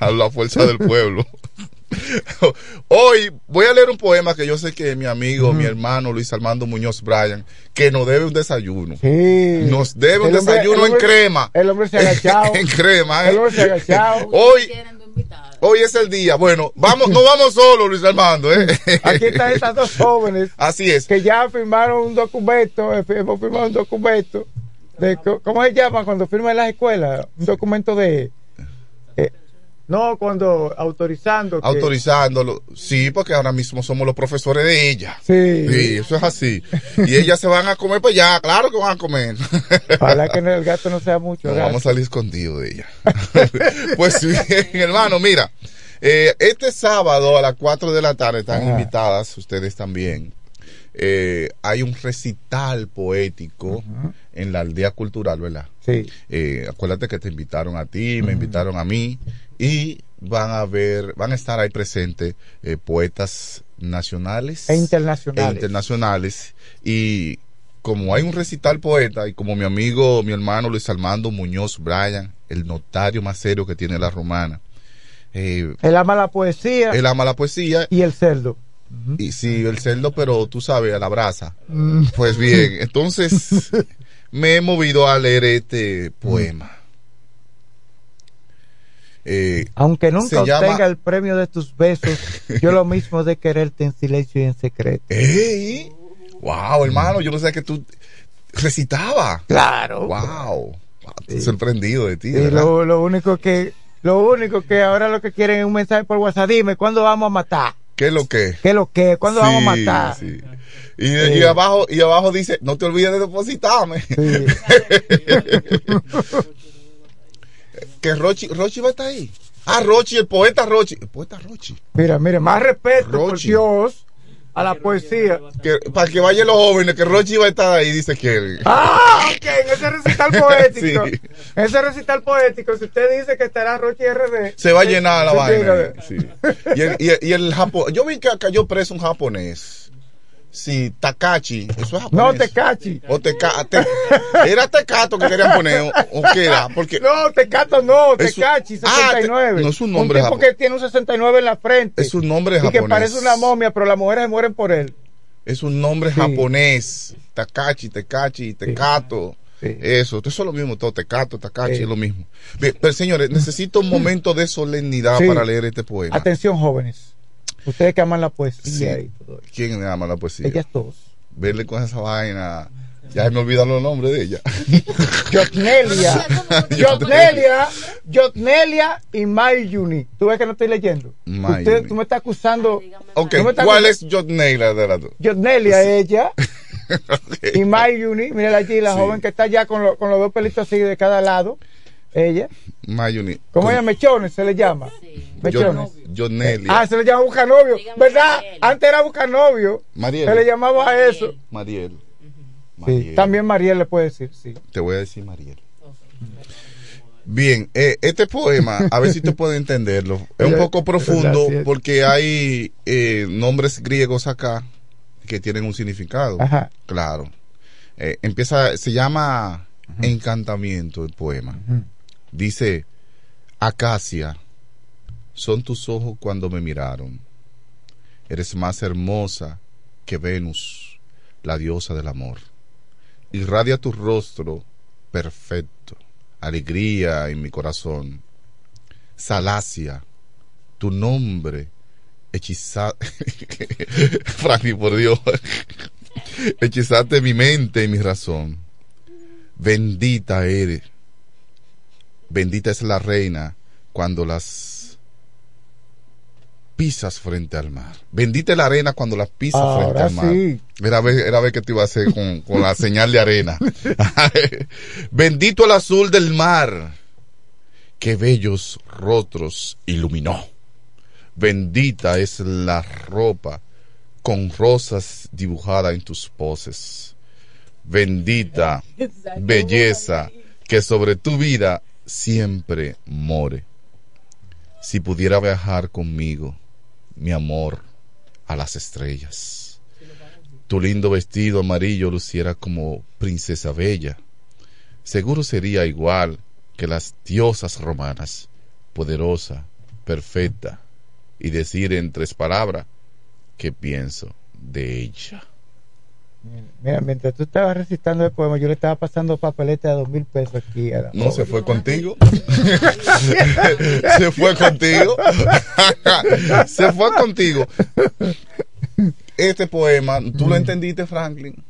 a la fuerza del pueblo. Hoy voy a leer un poema que yo sé que mi amigo, mi hermano Luis Armando Muñoz Bryan, que nos debe un desayuno. Sí. Nos debe un hombre- desayuno hombre- en crema. El hombre se ha agachado. en crema, ¿eh? El hombre se ha agachado. Hoy, hoy es el día. Bueno, vamos, no vamos solo, Luis Armando, ¿eh? Aquí están estas dos jóvenes Así es. que ya firmaron un documento, eh, hemos firmado un documento de ¿cómo se llama cuando firman en las escuelas? Un documento de no cuando autorizando que- Autorizándolo. Sí, porque ahora mismo somos los profesores de ella. Sí. Sí, eso es así. Y ellas se van a comer pues ya, claro que van a comer. Ojalá que el gato no sea mucho. No, vamos a salir escondidos de ella. pues bien, hermano, mira. eh, este sábado a las 4 de la tarde están Ajá. invitadas ustedes también. Eh, hay un recital poético en la aldea cultural, ¿verdad? Sí. Eh, acuérdate que te invitaron a ti, me invitaron a mí y van a ver, van a estar ahí presentes eh, poetas nacionales E internacionales. e internacionales y como hay un recital poeta y como mi amigo, mi hermano Luis Armando Muñoz Bryan, el notario más serio que tiene la romana, eh, Él ama la poesía él ama la poesía y el cerdo. y sí, el cerdo, pero tú sabes, a la brasa. Mm. Pues bien, entonces me he movido a leer este poema. Eh, Aunque nunca llama- obtenga el premio de tus besos, yo lo mismo de quererte en silencio y en secreto. ¡Ey! ¡Wow, hermano! Yo no sé que tú recitaba. Claro. ¡Wow! Estoy sorprendido de ti, Y lo, lo único que lo único que ahora lo que quieren es un mensaje por WhatsApp. Dime, ¿cuándo vamos a matar? ¿Qué es lo que? ¿Qué es lo que? ¿Cuándo Sí, vamos a matar? sí. Y, y abajo y abajo dice, no te olvides de depositarme. que Rochi, Rochi va a estar ahí. Ah, Rochi, el poeta Rochi. El poeta Rochi. Mira, mira, más respeto por Rochi. Dios a la poesía. Que, para que vayan los jóvenes, que Rochi va a estar ahí, dice que Ah, ok, en ese recital poético. Sí. Ese recital poético, si usted dice que estará Rochi RD. se va a llenar la vaina. sí. Y el, y el, y el yo vi que cayó preso un japonés. Sí, Takachi, eso es japonés. No, te cachi. O teca, te- era Tecato que querían poner, o, o qué era, porque No, Tecato no, un- Tecachi, Ah, te- 69. no es un nombre tipo japo- que tiene un 69 en la frente. es un nombre y que japonés. parece una momia, pero las mujeres mueren por él. Es un nombre Sí. japonés. Takachi, Tecachi, Tecato. Eso, eso es lo mismo, todo Tecato, Takachi, Sí. es lo mismo. Bien, pero señores, necesito un momento de solemnidad para leer este poema. Atención, jóvenes. Ustedes que aman la Sí. poesía y todo. ¿Quién ama la poesía? Ellas dos. Verle con esa vaina. Ya se me olvidaron los nombres de ella. Jotnelia, Jotnelia, Jotnelia y Mayuni. Tú ves que no estoy leyendo. Usted, tú me estás acusando. Ok, estás ¿cuál acusando- es Jotney la de las dos? Jotnelia, ella. Y Mayuni, mírala allí, la joven que está ya con, lo- con los dos pelitos así de cada lado. Ella. Mayuni. ¿Cómo ella? Mechones se le llama. Mechones. Jotnelia. Ah, se le llama buscanovio. ¿Verdad? Antes era buscanovio. Mariel. Se le llamaba a eso. Mariel. Sí, también Mariel le puede decir, sí. Te voy a decir Mariel. Bien, eh, este poema, a ver si te puedo entenderlo. Es un poco profundo porque hay eh, nombres griegos acá que tienen un significado. Ajá. Claro. Eh, empieza, se llama Encantamiento el poema. Dice, Acacia, son tus ojos cuando me miraron. Eres más hermosa que Venus, la diosa del amor. Irradia tu rostro perfecto, alegría en mi corazón. Salacia, tu nombre hechiza... Frankie, por Dios. Hechizaste mi mente y mi razón. Bendita eres. Bendita es la reina cuando las pisas frente al mar. Bendita es la arena cuando las pisas frente al mar. sí. Era ver, era ver qué te iba a hacer con, con la señal de arena. Bendito el azul del mar. Qué bellos rostros iluminó. Bendita es la ropa con rosas dibujadas en tus poses. Bendita belleza que sobre tu vida siempre more. Si pudiera viajar conmigo, mi amor, a las estrellas. Tu lindo vestido amarillo luciera como princesa bella. Seguro sería igual que las diosas romanas, poderosa, perfecta y decir en tres palabras qué pienso de ella. Mira, mientras tú estabas recitando el poema, yo le estaba pasando papelete a dos mil pesos aquí. A la No se fue contigo. se fue contigo. se fue contigo. Este poema, ¿tú lo entendiste, Franklin?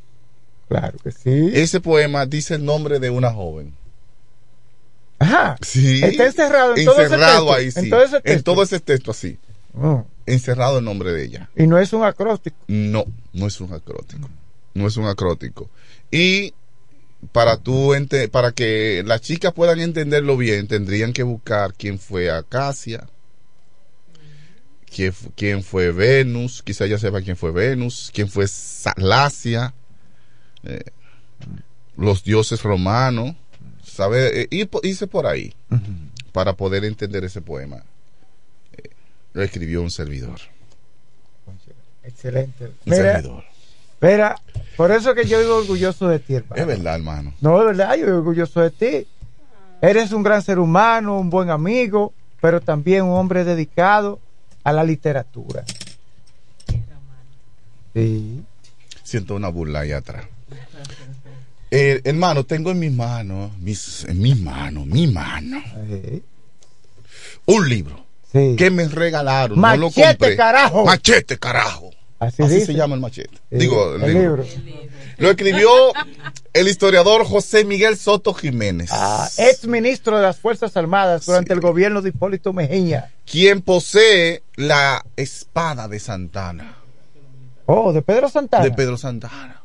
Claro que sí. Ese poema dice el nombre de una joven. Ajá. Sí. Está encerrado en todo ese Encerrado texto, ahí, sí. en todo ese En texto. todo ese texto así. Oh. Encerrado el nombre de ella. Y no es un acróstico. No, no es un acrótico. No es un acrótico. Y para tú ente- para que las chicas puedan entenderlo bien, tendrían que buscar quién fue Acacia, quién, fu- quién fue Venus, quizá ya sepan quién fue Venus, quién fue Salacia, eh, los dioses romanos, sabe, eh, irse por ahí para poder entender ese poema. Eh, lo escribió un servidor. Excelente. Un Mira, servidor. Mira, por eso que yo vivo orgulloso de ti, hermano. Es verdad, hermano. No, es verdad, yo vivo orgulloso de ti. Eres un gran ser humano, un buen amigo, pero también un hombre dedicado a la literatura. Sí. Siento una burla ahí atrás. Eh, hermano, tengo en mis manos, mis, en mis manos, mi mano, un libro que me regalaron. no lo Machete, compré. carajo. Machete, carajo. Así, se llama el machete. Sí, Digo, el, el libro. libro. Lo escribió el historiador José Miguel Soto Jiménez, Ah, ex ministro de las Fuerzas Armadas durante el gobierno de Hipólito Mejía. quien posee la espada de Santana, Oh, de Pedro Santana. de Pedro Santana.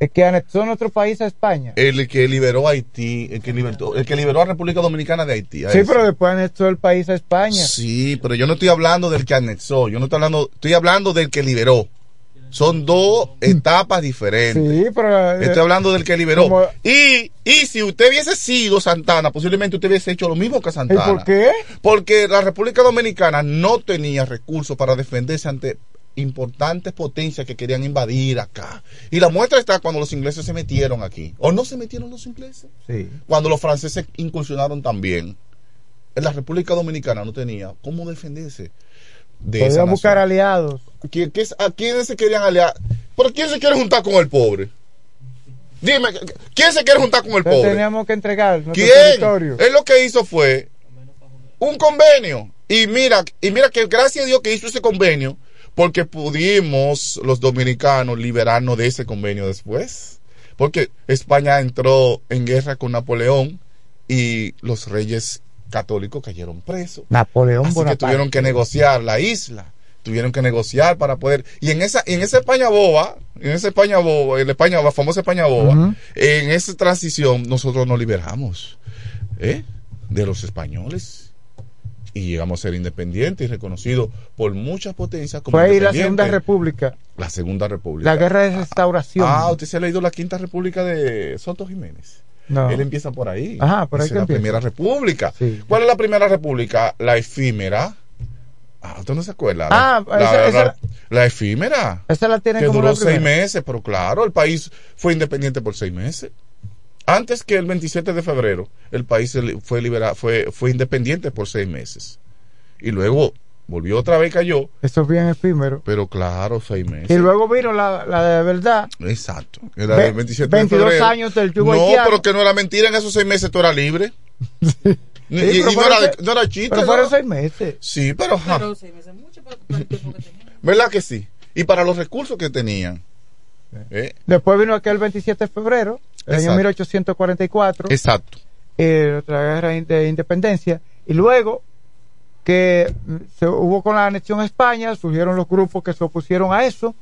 El que anexó nuestro país a España. El que liberó a Haití, el que liberó, el que liberó a República Dominicana de Haití. Sí, ese. pero después anexó el país a España. Sí, pero yo no estoy hablando del que anexó, yo no estoy hablando, estoy hablando del que liberó. Son dos etapas diferentes. Sí, pero. eh, Estoy hablando del que liberó. Como- Y, y si usted hubiese sido Santana, posiblemente usted hubiese hecho lo mismo que ¿Y Santana. por qué? Porque la República Dominicana no tenía recursos para defenderse ante importantes potencias que querían invadir acá. Y la muestra está cuando los ingleses se metieron aquí. ¿O no se metieron los ingleses? Sí. Cuando los franceses incursionaron también. La República Dominicana no tenía cómo defenderse de esa buscar nación. aliados. ¿Qui- qué ¿A quiénes se querían aliar? ¿Pero quién se quiere juntar con el pobre? Dime, ¿quién se quiere juntar con el Entonces pobre? teníamos que entregar ¿Quién? territorio. Él lo que hizo fue un convenio. Y mira, y mira que gracias a Dios que hizo ese convenio, porque pudimos los dominicanos liberarnos de ese convenio después. Porque España entró en guerra con Napoleón y los reyes católicos cayeron presos. Napoleón Así que tuvieron que negociar la isla. Tuvieron que negociar para poder. Y en esa, en esa España boba, en esa España boba, en la España, la famosa España boba, en esa transición nosotros nos liberamos ¿eh? de los españoles y llegamos a ser independientes y reconocidos por muchas potencias como Fue ahí la. Segunda República. La Segunda República. La guerra de restauración. Ah, usted se ha leído la Quinta República de Soto Jiménez. No. Él empieza por ahí. Ajá, por ahí que es la empieza. primera república. Sí. ¿Cuál es la primera república? La efímera. Ah, ¿usted no se acuerda? Ah, la, esa- la- esa- la- la efímera. Esa la tienen Que como duró la seis meses, pero claro, el país fue independiente por seis meses. Antes que el 27 de febrero, el país fue liberado, fue, fue independiente por seis meses. Y luego volvió otra vez, cayó, Eso es bien efímero. pero claro, seis meses. Y luego vino la, la de verdad. Exacto. Era Ve- el 27 22 de febrero. años del yugo No, haitiano. pero que no era mentira. En esos seis meses tú eras libre. Y- Sí, y, pero y no, fueron era, seis- no era chiste. Pero fueron seis meses. Sí, pero... ajá. ¿Verdad que sí? Y para los recursos que tenían. ¿eh? Después vino aquel 27 de febrero, el año Exacto. 1844. Exacto. eh, otra guerra de independencia. Y luego que se hubo con la anexión a España, surgieron los grupos que se opusieron a eso.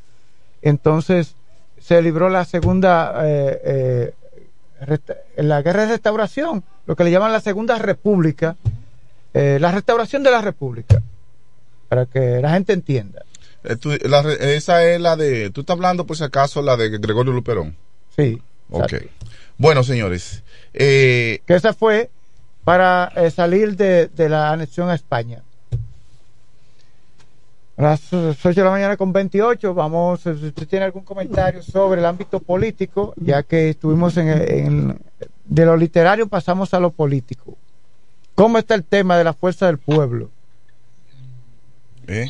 Entonces se libró la segunda, eh, eh, la guerra de restauración, lo que le llaman la segunda república, eh, la restauración de la república, para que la gente entienda. Eh, tú- la esa es la de... Tú estás hablando, por si acaso, la de Gregorio Luperón. Sí. Ok. exacto. Bueno, señores. Eh, Que esa fue para eh, salir de, de la anexión a España. A las 8 de la mañana con 28, vamos, eh, si usted tiene algún comentario sobre el ámbito político, ya que estuvimos en, en- de lo literario pasamos a lo político. ¿Cómo está el tema de la fuerza del pueblo? ¿eh?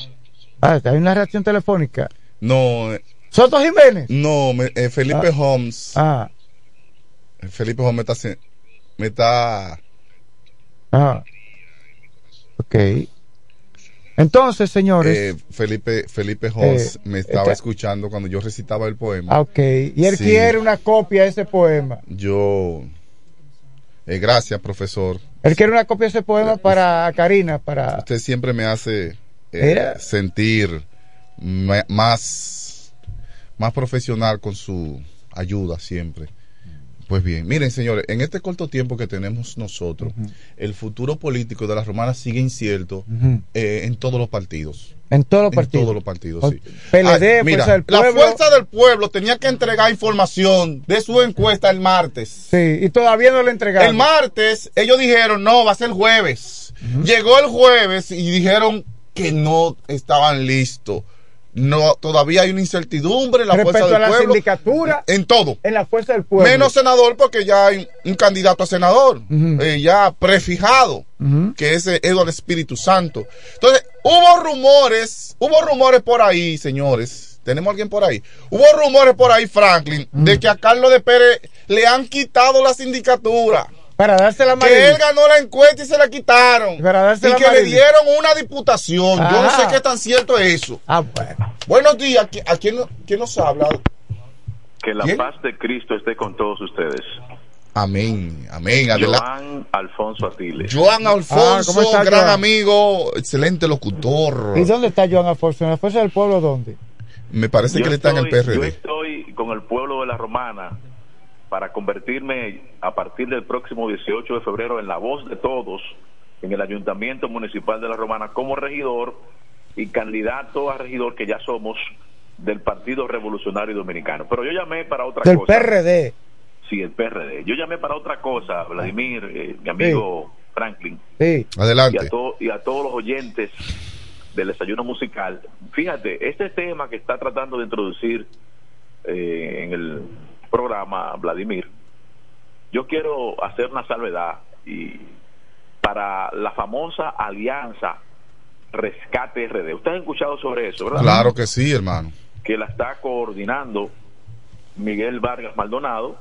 Ah, hay una reacción telefónica. No. eh, ¿Soto Jiménez? No, me- eh, Felipe Ah. Holmes. Ah, Felipe Holmes me está. Me está ah. Ok. Entonces, señores. eh, Felipe, Felipe Holmes Eh, me estaba está- escuchando cuando yo recitaba el poema. ah, ok. Y él Sí. quiere una copia de ese poema. Yo. eh, gracias, profesor. Él quiere una copia de ese poema para Karina, para... Usted siempre me hace sentir más, más profesional con su ayuda siempre. Pues bien, miren señores, en este corto tiempo que tenemos nosotros, el futuro político de la romana sigue incierto eh, en todos los partidos. En todos los En partidos. todos los partidos, sí. PLD, Ay, mira, Fuerza del la fuerza del pueblo tenía que entregar información de su encuesta el martes. Sí, y todavía no le entregaron. El martes ellos dijeron, no, va a ser jueves. Llegó el jueves y dijeron que no estaban listos. No, todavía hay una incertidumbre en la Respecto fuerza a del la pueblo. sindicatura. En todo. En la fuerza del pueblo. Menos senador porque ya hay un candidato a senador, eh, ya prefijado, que es eh, Eduardo Espíritu Santo. Entonces, hubo rumores, hubo rumores por ahí, señores. ¿Tenemos alguien por ahí? Hubo rumores por ahí, Franklin, de que a Carlos de Pérez le han quitado la sindicatura. Para darse la Que él ganó la encuesta y se la quitaron. Para darse y la que le dieron una diputación. Yo no sé qué tan cierto es eso. Ah, bueno. Buenos días. ¿qui- ¿A quién, quién nos habla? Que la paz de Cristo esté con todos ustedes. Amén, amén. Adelante. Joan Alfonso Atiles. Joan Alfonso, Ah, ¿cómo está, gran Joan? amigo, excelente locutor. ¿Y dónde está Joan Alfonso? ¿En la fuerza del pueblo dónde? Me parece Yo que él está en el estoy- Yo PRD. estoy con el pueblo de la Romana para convertirme a partir del próximo 18 de febrero en la voz de todos en el Ayuntamiento Municipal de la Romana como regidor y candidato a regidor que ya somos del Partido Revolucionario Dominicano. Pero yo llamé para otra Del cosa. PRD. Sí, el PRD. Yo llamé para otra cosa, Vladimir, eh, mi amigo Franklin. Sí. Adelante. Y a, to- y a todos los oyentes del desayuno musical. Fíjate, este tema que está tratando de introducir eh, en el programa Vladimir, yo quiero hacer una salvedad y para la famosa alianza Rescate RD. Ustedes han escuchado sobre eso, ¿verdad? Claro que sí, hermano. que la está coordinando Miguel Vargas Maldonado,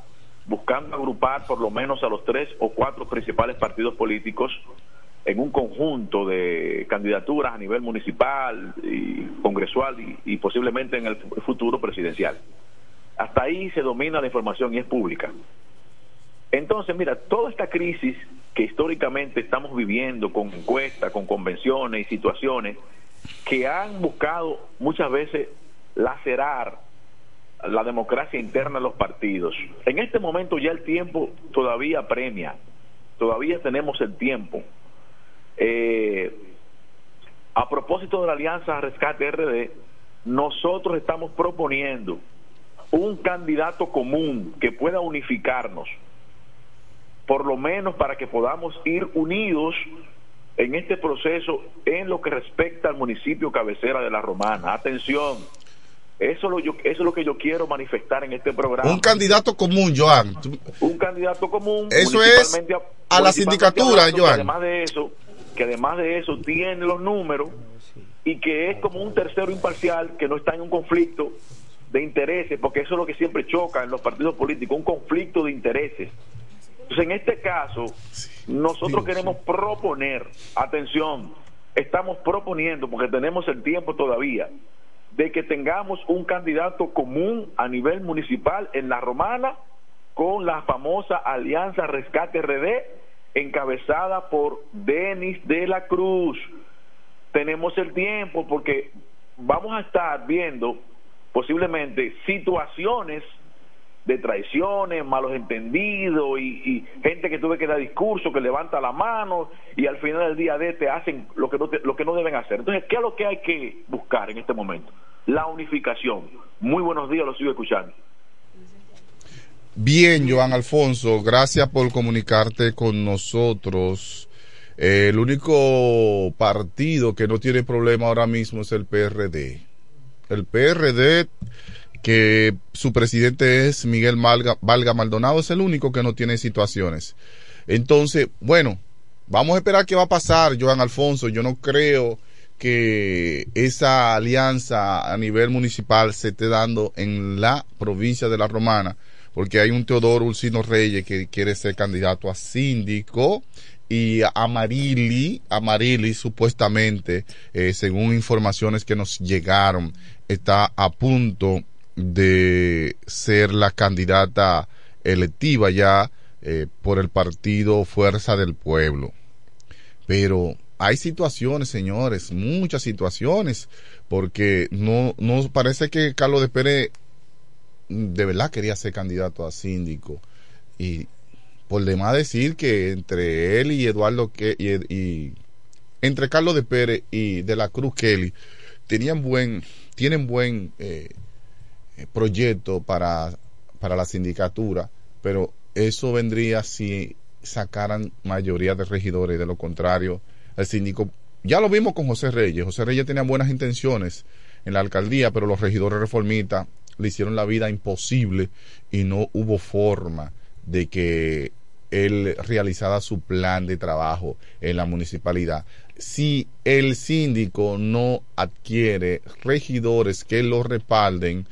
buscando agrupar por lo menos a los tres o cuatro principales partidos políticos en un conjunto de candidaturas a nivel municipal y congresual y, y posiblemente en el futuro presidencial. Hasta ahí se domina la información y es pública. Entonces, mira, toda esta crisis que históricamente estamos viviendo con encuestas, con convenciones y situaciones que han buscado muchas veces lacerar la democracia interna de los partidos. En este momento ya el tiempo todavía premia, todavía tenemos el tiempo. Eh, a propósito de la Alianza Rescate RD, nosotros estamos proponiendo un candidato común que pueda unificarnos, por lo menos para que podamos ir unidos en este proceso en lo que respecta al municipio cabecera de la Romana. Atención, eso es lo, yo- eso es lo que yo quiero manifestar en este programa. Un candidato común, Joan. Un candidato común. Eso es a la sindicatura, hablando, Joan. Además de eso, que además de eso tiene los números y que es como un tercero imparcial que no está en un conflicto de intereses, porque eso es lo que siempre choca en los partidos políticos, un conflicto de intereses. Entonces, en este caso, nosotros queremos proponer, atención, estamos proponiendo, porque tenemos el tiempo todavía, de que tengamos un candidato común a nivel municipal en la Romana con la famosa Alianza Rescate RD, encabezada por Denis de la Cruz. Tenemos el tiempo porque vamos a estar viendo posiblemente situaciones de traiciones, malos entendidos y, gente que tuve que dar discurso, que levanta la mano y al final del día de te hacen lo que no te- lo que no deben hacer. Entonces, ¿qué es lo que hay que buscar en este momento? La unificación. Muy buenos días, lo sigo escuchando. Bien, Joan Alfonso, gracias por comunicarte con nosotros. Eh, el único partido que no tiene problema ahora mismo es el PRD. El PRD, que su presidente es Miguel Malga- Valga Maldonado, es el único que no tiene situaciones. Entonces, bueno, vamos a esperar qué va a pasar, Joan Alfonso. Yo no creo que esa alianza a nivel municipal se esté dando en la provincia de La Romana, porque hay un Teodoro Ulcino Reyes que quiere ser candidato a síndico y Amarili, Amarili supuestamente, eh, según informaciones que nos llegaron, está a punto de ser la candidata electiva ya eh, por el partido Fuerza del Pueblo. Pero hay situaciones, señores, muchas situaciones, porque no, no parece que Carlos de Pérez de verdad quería ser candidato a síndico. Y por demás decir que entre él y Eduardo que y, entre Carlos de Pérez y de la Cruz Kelly tenían buen, tienen buen eh, proyecto para, para la sindicatura, pero eso vendría si sacaran mayoría de regidores, de lo contrario, el síndico, ya lo vimos con José Reyes, José Reyes tenía buenas intenciones en la alcaldía, pero los regidores reformistas le hicieron la vida imposible y no hubo forma de que él realizara su plan de trabajo en la municipalidad. Si el síndico no adquiere regidores que lo respalden,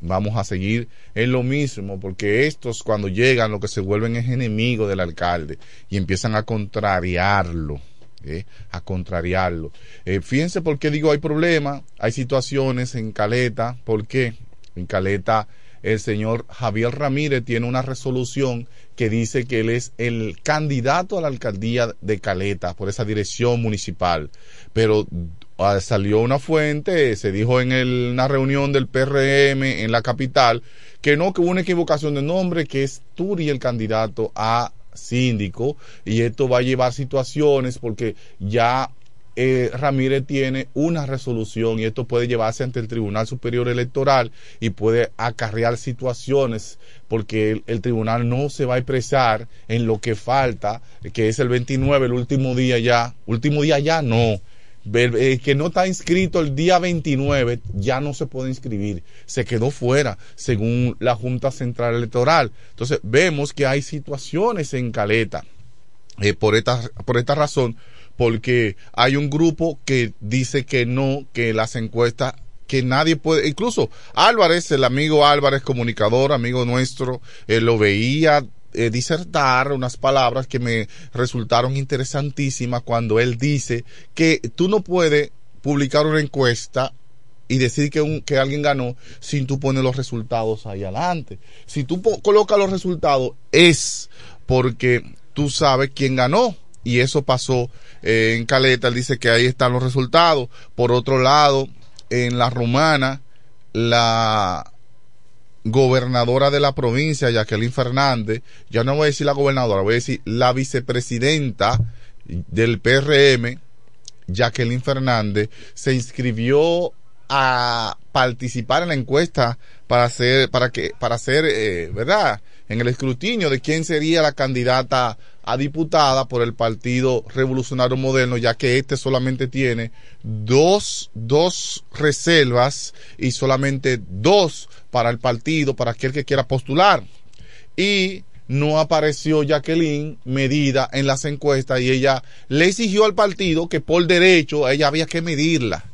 vamos a seguir en lo mismo, porque estos cuando llegan lo que se vuelven es enemigos del alcalde y empiezan a contrariarlo. ¿eh? a contrariarlo. Eh, fíjense por qué digo hay problemas, hay situaciones en Caleta, ¿por qué? En Caleta el señor Javier Ramírez tiene una resolución que dice que él es el candidato a la alcaldía de Caleta por esa dirección municipal. Pero ah, salió una fuente, se dijo en una reunión del PRM en la capital, que no, que hubo una equivocación de nombre, que es Turi el candidato a síndico, y esto va a llevar situaciones porque ya eh, Ramírez tiene una resolución y esto puede llevarse ante el Tribunal Superior Electoral y puede acarrear situaciones porque el, el tribunal no se va a expresar en lo que falta, que es el 29, el último día ya, último día ya no. Eh, que no está inscrito el día 29 ya no se puede inscribir, se quedó fuera según la Junta Central Electoral. Entonces vemos que hay situaciones en Caleta eh, por, esta, por esta razón, porque hay un grupo que dice que no, que las encuestas, que nadie puede, incluso Álvarez, el amigo Álvarez, comunicador, amigo nuestro, eh, lo veía eh, disertar unas palabras que me resultaron interesantísimas cuando él dice que tú no puedes publicar una encuesta y decir que, un, que alguien ganó sin tú poner los resultados ahí adelante. Si tú colocas los resultados es porque tú sabes quién ganó. Y eso pasó eh, en Caleta, él dice que ahí están los resultados. Por otro lado, en la romana, la gobernadora de la provincia, Jacqueline Fernández, ya no voy a decir la gobernadora, voy a decir la vicepresidenta del PRM, Jacqueline Fernández, se inscribió a participar en la encuesta para hacer, para que, para hacer, eh, ¿verdad? En el escrutinio de quién sería la candidata a diputada por el Partido Revolucionario Moderno, ya que este solamente tiene dos, dos reservas y solamente dos para el partido, para aquel que quiera postular. Y no apareció Jacqueline medida en las encuestas y ella le exigió al partido que por derecho ella había que medirla.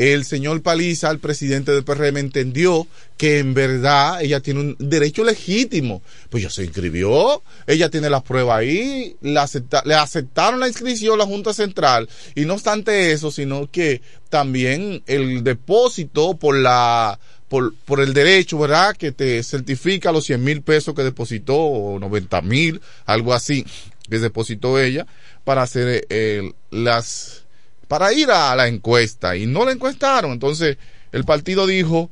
El señor Paliza, el presidente del PRM, entendió que en verdad ella tiene un derecho legítimo. Pues ya se inscribió, ella tiene las pruebas ahí, le aceptaron la inscripción la Junta Central. Y no obstante eso, sino que también el depósito por la por, por el derecho, ¿verdad? Que te certifica los 100 mil pesos que depositó, o 90 mil, algo así, que depositó ella, para hacer eh, las, para ir a la encuesta. Y no la encuestaron. Entonces, el partido dijo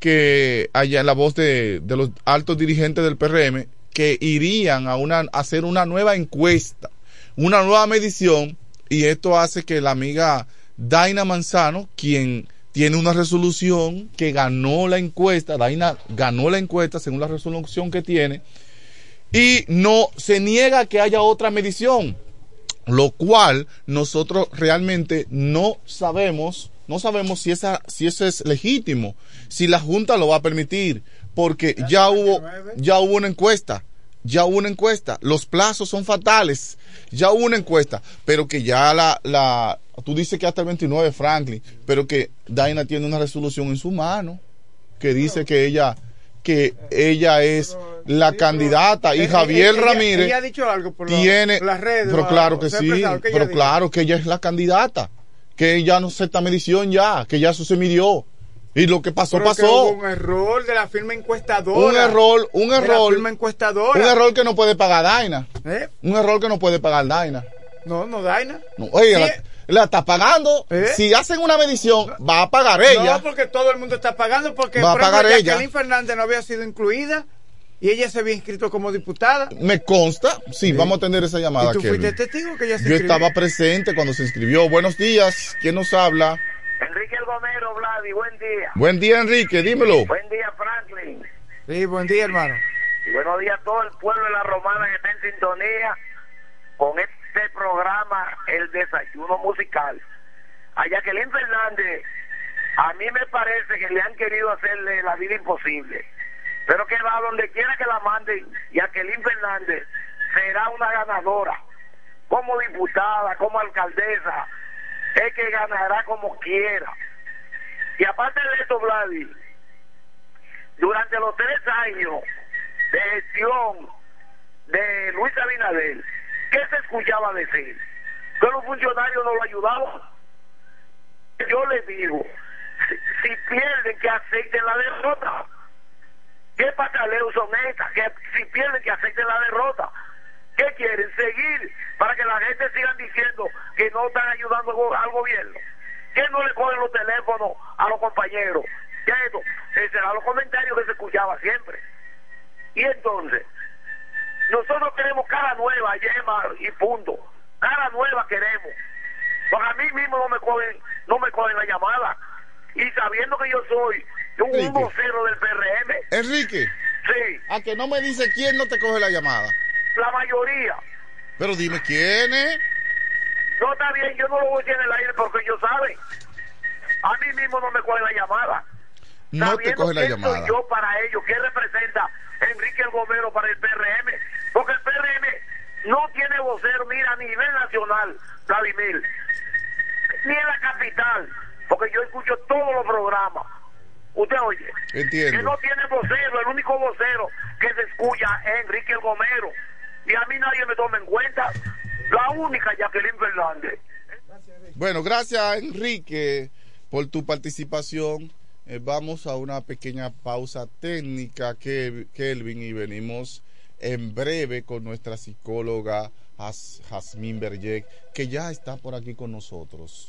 que allá en la voz de, los altos dirigentes del PRM, que irían a, una, a hacer una nueva encuesta, una nueva medición, y esto hace que la amiga Daina Manzano, quien tiene una resolución que ganó la encuesta, Daina ganó la encuesta según la resolución que tiene, y no se niega que haya otra medición, lo cual nosotros realmente no sabemos, no sabemos si esa, si eso es legítimo, si la Junta lo va a permitir, porque ya hubo, ya hubo una encuesta, ya hubo una encuesta, los plazos son fatales, ya hubo una encuesta, pero que ya la, la, tú dices que hasta el 29 Franklin, pero que Daina tiene una resolución en su mano que dice que ella que ella es la candidata y Javier ella- Ramírez ella ha dicho algo por lo- tiene por las redes pero claro que se sí expresado, ¿qué ella pero dijo? claro que ella es la candidata que ella no acepta medición ya que ya eso se midió y lo que pasó Pero que pasó hubo un error de la firma encuestadora. un error un De la error firma encuestadora. un error que no puede pagar Daina ¿Eh? un error que no puede pagar Daina No, no, Daina. no, Sí, la, la está pagando ¿Eh? si hacen una medición va a pagar ella No, porque todo el mundo está pagando, porque Va a por ejemplo, pagar ella. Jacqueline Fernández no había sido incluida y ella se había inscrito como diputada. me consta sí, vamos a tener esa llamada y tú fuiste testigo que ella se Yo inscribió. estaba presente cuando se inscribió. Buenos días. ¿Quién nos habla? Enrique El Gomero, Vladi, buen día. Buen día, Enrique. Dímelo. Buen día, Franklin. Sí, buen día, hermano. Y buenos días a todo el pueblo de la Romana que está en sintonía con este programa, El Desayuno Musical. A Jacqueline Fernández, a mí me parece que le han querido hacerle la vida imposible. Pero que va donde quiera que la manden, Jacqueline Fernández será una ganadora. Como diputada, como alcaldesa, es que ganará como quiera. Y aparte de eso, Vladi, durante los tres años de gestión de Luis Abinader, ¿qué se escuchaba decir? Que los funcionarios no lo ayudaban. Yo les digo, si, pierden, que acepten la derrota. ¿Qué pataleos son estas? Que si pierden, que acepten la derrota. ¿Qué quieren? Seguir para que la gente siga diciendo que no están ayudando al go- al gobierno. Que no le cogen los teléfonos a los compañeros. ¿Qué es esto? Esos eran los comentarios que se escuchaba siempre. Y entonces, nosotros queremos cara nueva, yema y punto. Cara nueva queremos. Porque a mí mismo no me cogen, no me cogen la llamada. Y sabiendo que yo soy un, Enrique. vocero del PRM, Enrique. Sí. A que no me dice quién no te coge la llamada. la mayoría. Pero dime quién es. No está bien, yo no lo voy a decir en el aire porque ellos saben. A mí mismo no me cogen la llamada. No te coge la quién llamada. soy yo para ellos? ¿Qué representa Enrique el Gomero para el PRM? Porque el PRM no tiene vocero, mira, a nivel nacional, Vladimir, ni en la capital, porque yo escucho todos los programas. Usted oye, Entiendo. que no tiene vocero, el único vocero que se escucha es Enrique el Gomero. Y a mí nadie me toma en cuenta. La única Jacqueline Fernández. Bueno, gracias, Enrique, por tu participación. Eh, vamos a una pequeña pausa técnica, Ke- Kelvin, y venimos en breve con nuestra psicóloga Jas- Jazmín Berjek, que ya está por aquí con nosotros.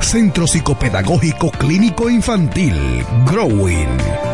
Centro Psicopedagógico Clínico Infantil, Growing.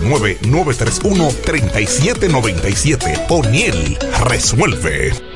809-931-3797. O'Neill resuelve.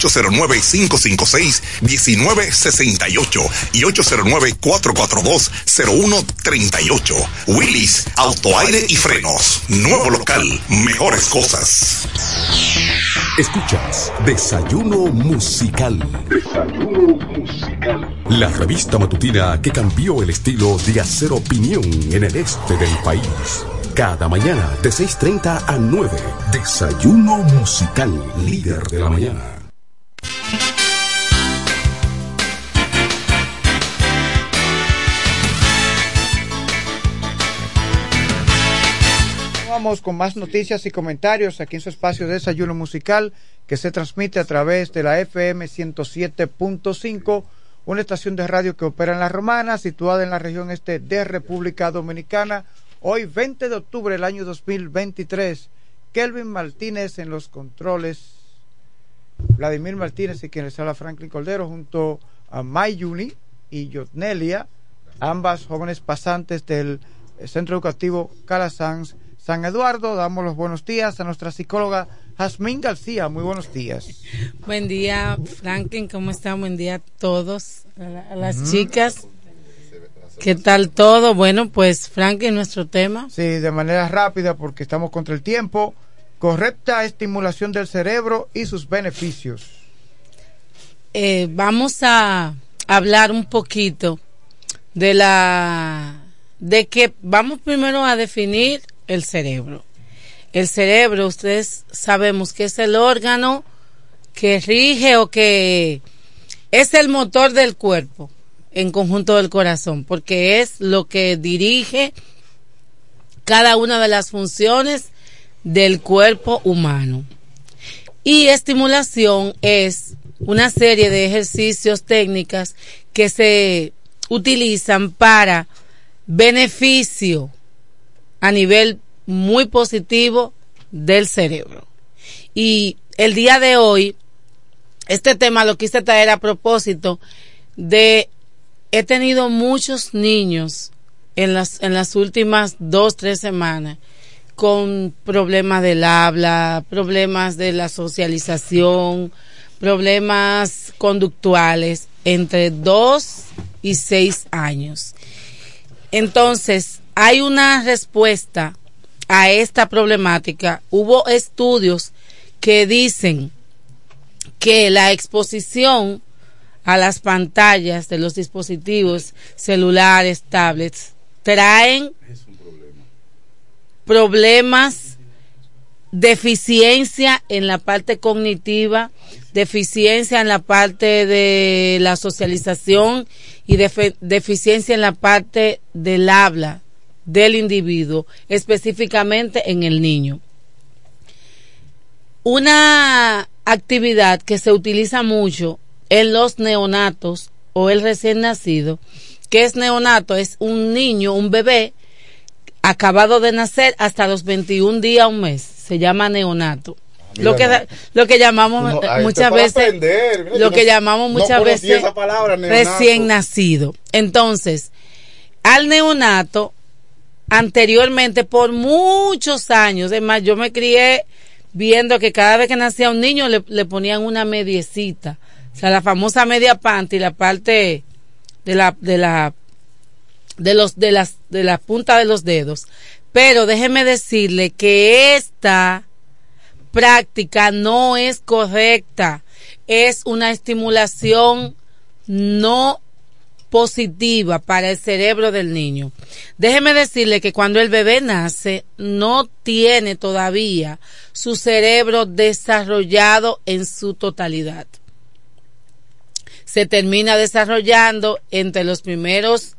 809-556-1968 y 809-442-0138. Willis, autoaire y frenos. Nuevo local, mejores cosas. Escuchas Desayuno Musical. Desayuno Musical. La revista matutina que cambió el estilo de hacer opinión en el este del país. Cada mañana de 6.30 a 9. Desayuno Musical, líder de la mañana. Vamos con más noticias y comentarios aquí en su espacio de desayuno musical que se transmite a través de la FM 107.5, una estación de radio que opera en La Romana, situada en la región este de República Dominicana. Hoy 20 de octubre del año 2023, Kelvin Martínez en los controles, Vladimir Martínez y quien les habla Franklin Cordero junto a Mayuni y Yotnelia, ambas jóvenes pasantes del Centro Educativo Calasanz San Eduardo. Damos los buenos días a nuestra psicóloga Jazmín García. Muy buenos días. Buen día, Franklin. ¿Cómo están? Buen día a todos, a, la- a las chicas. ¿Qué tal todo? Bueno, pues Franklin, nuestro tema. Sí, de manera rápida porque estamos contra el tiempo. Correcta estimulación del cerebro y sus beneficios. Eh, vamos a hablar un poquito de la de que vamos primero a definir el cerebro. El cerebro, ustedes sabemos que es el órgano que rige o que es el motor del cuerpo en conjunto del corazón, porque es lo que dirige cada una de las funciones del cuerpo humano. Y estimulación es una serie de ejercicios técnicas que se utilizan para beneficio a nivel muy positivo del cerebro. Y el día de hoy, este tema lo quise traer a propósito de, he tenido muchos niños en las, en las últimas dos, tres semanas con problemas del habla, problemas de la socialización, problemas conductuales entre dos y seis años. Entonces, hay una respuesta a esta problemática. Hubo estudios que dicen que la exposición a las pantallas de los dispositivos celulares, tablets, traen problemas, deficiencia en la parte cognitiva, deficiencia en la parte de la socialización y deficiencia en la parte del habla del individuo, específicamente en el niño. Una actividad que se utiliza mucho en los neonatos o el recién nacido, que es neonato, es un niño, un bebé acabado de nacer hasta los 21 días, un mes, se llama neonato. Lo que, lo que llamamos muchas veces. Mira, lo que no- llamamos muchas veces palabra, recién nacido. Entonces, al neonato, anteriormente, por muchos años, es más, yo me crié viendo que cada vez que nacía un niño le, le ponían una mediecita, o sea, la famosa media panty, la parte de la, de la, de los, de las, de la punta de los dedos. Pero déjeme decirle que esta práctica no es correcta. Es una estimulación no positiva para el cerebro del niño. Déjeme decirle que cuando el bebé nace no tiene todavía su cerebro desarrollado en su totalidad. Se termina desarrollando entre los primeros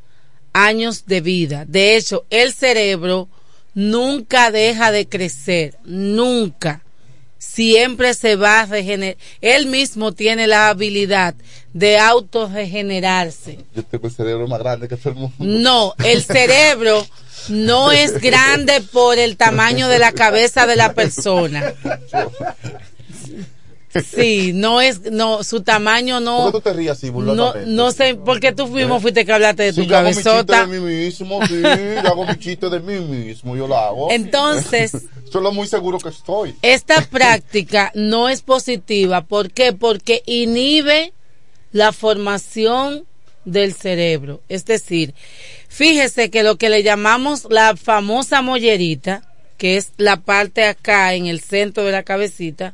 años de vida. De hecho, el cerebro nunca deja de crecer, nunca. Siempre se va a regenerar. Él mismo tiene la habilidad de autorregenerarse. Yo tengo el cerebro más grande que todo el mundo. No, el cerebro no es grande por el tamaño de la cabeza de la persona. Sí, no es, no, su tamaño no. ¿Por qué tú te rías así, No, no sé, porque tú mismo fuiste que hablaste de Sí, tu yo hago mi chiste cabezota. de mí mismo, sí, yo hago mi chiste de mí mismo, yo lo hago. Entonces- Eso es lo muy seguro que estoy. Esta práctica no es positiva. ¿Por qué? Porque inhibe la formación del cerebro. Es decir, fíjese que lo que le llamamos la famosa mollerita, que es la parte acá en el centro de la cabecita,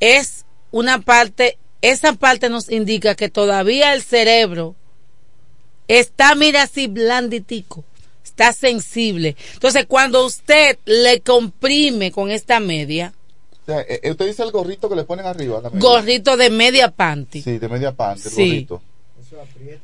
es una parte, esa parte nos indica que todavía el cerebro está, mira así, blanditico, está sensible. Entonces, cuando usted le comprime con esta media, O sea, eh, usted dice el gorrito que le ponen arriba. gorrito de media panty, Sí, de media pante, el Sí. gorrito.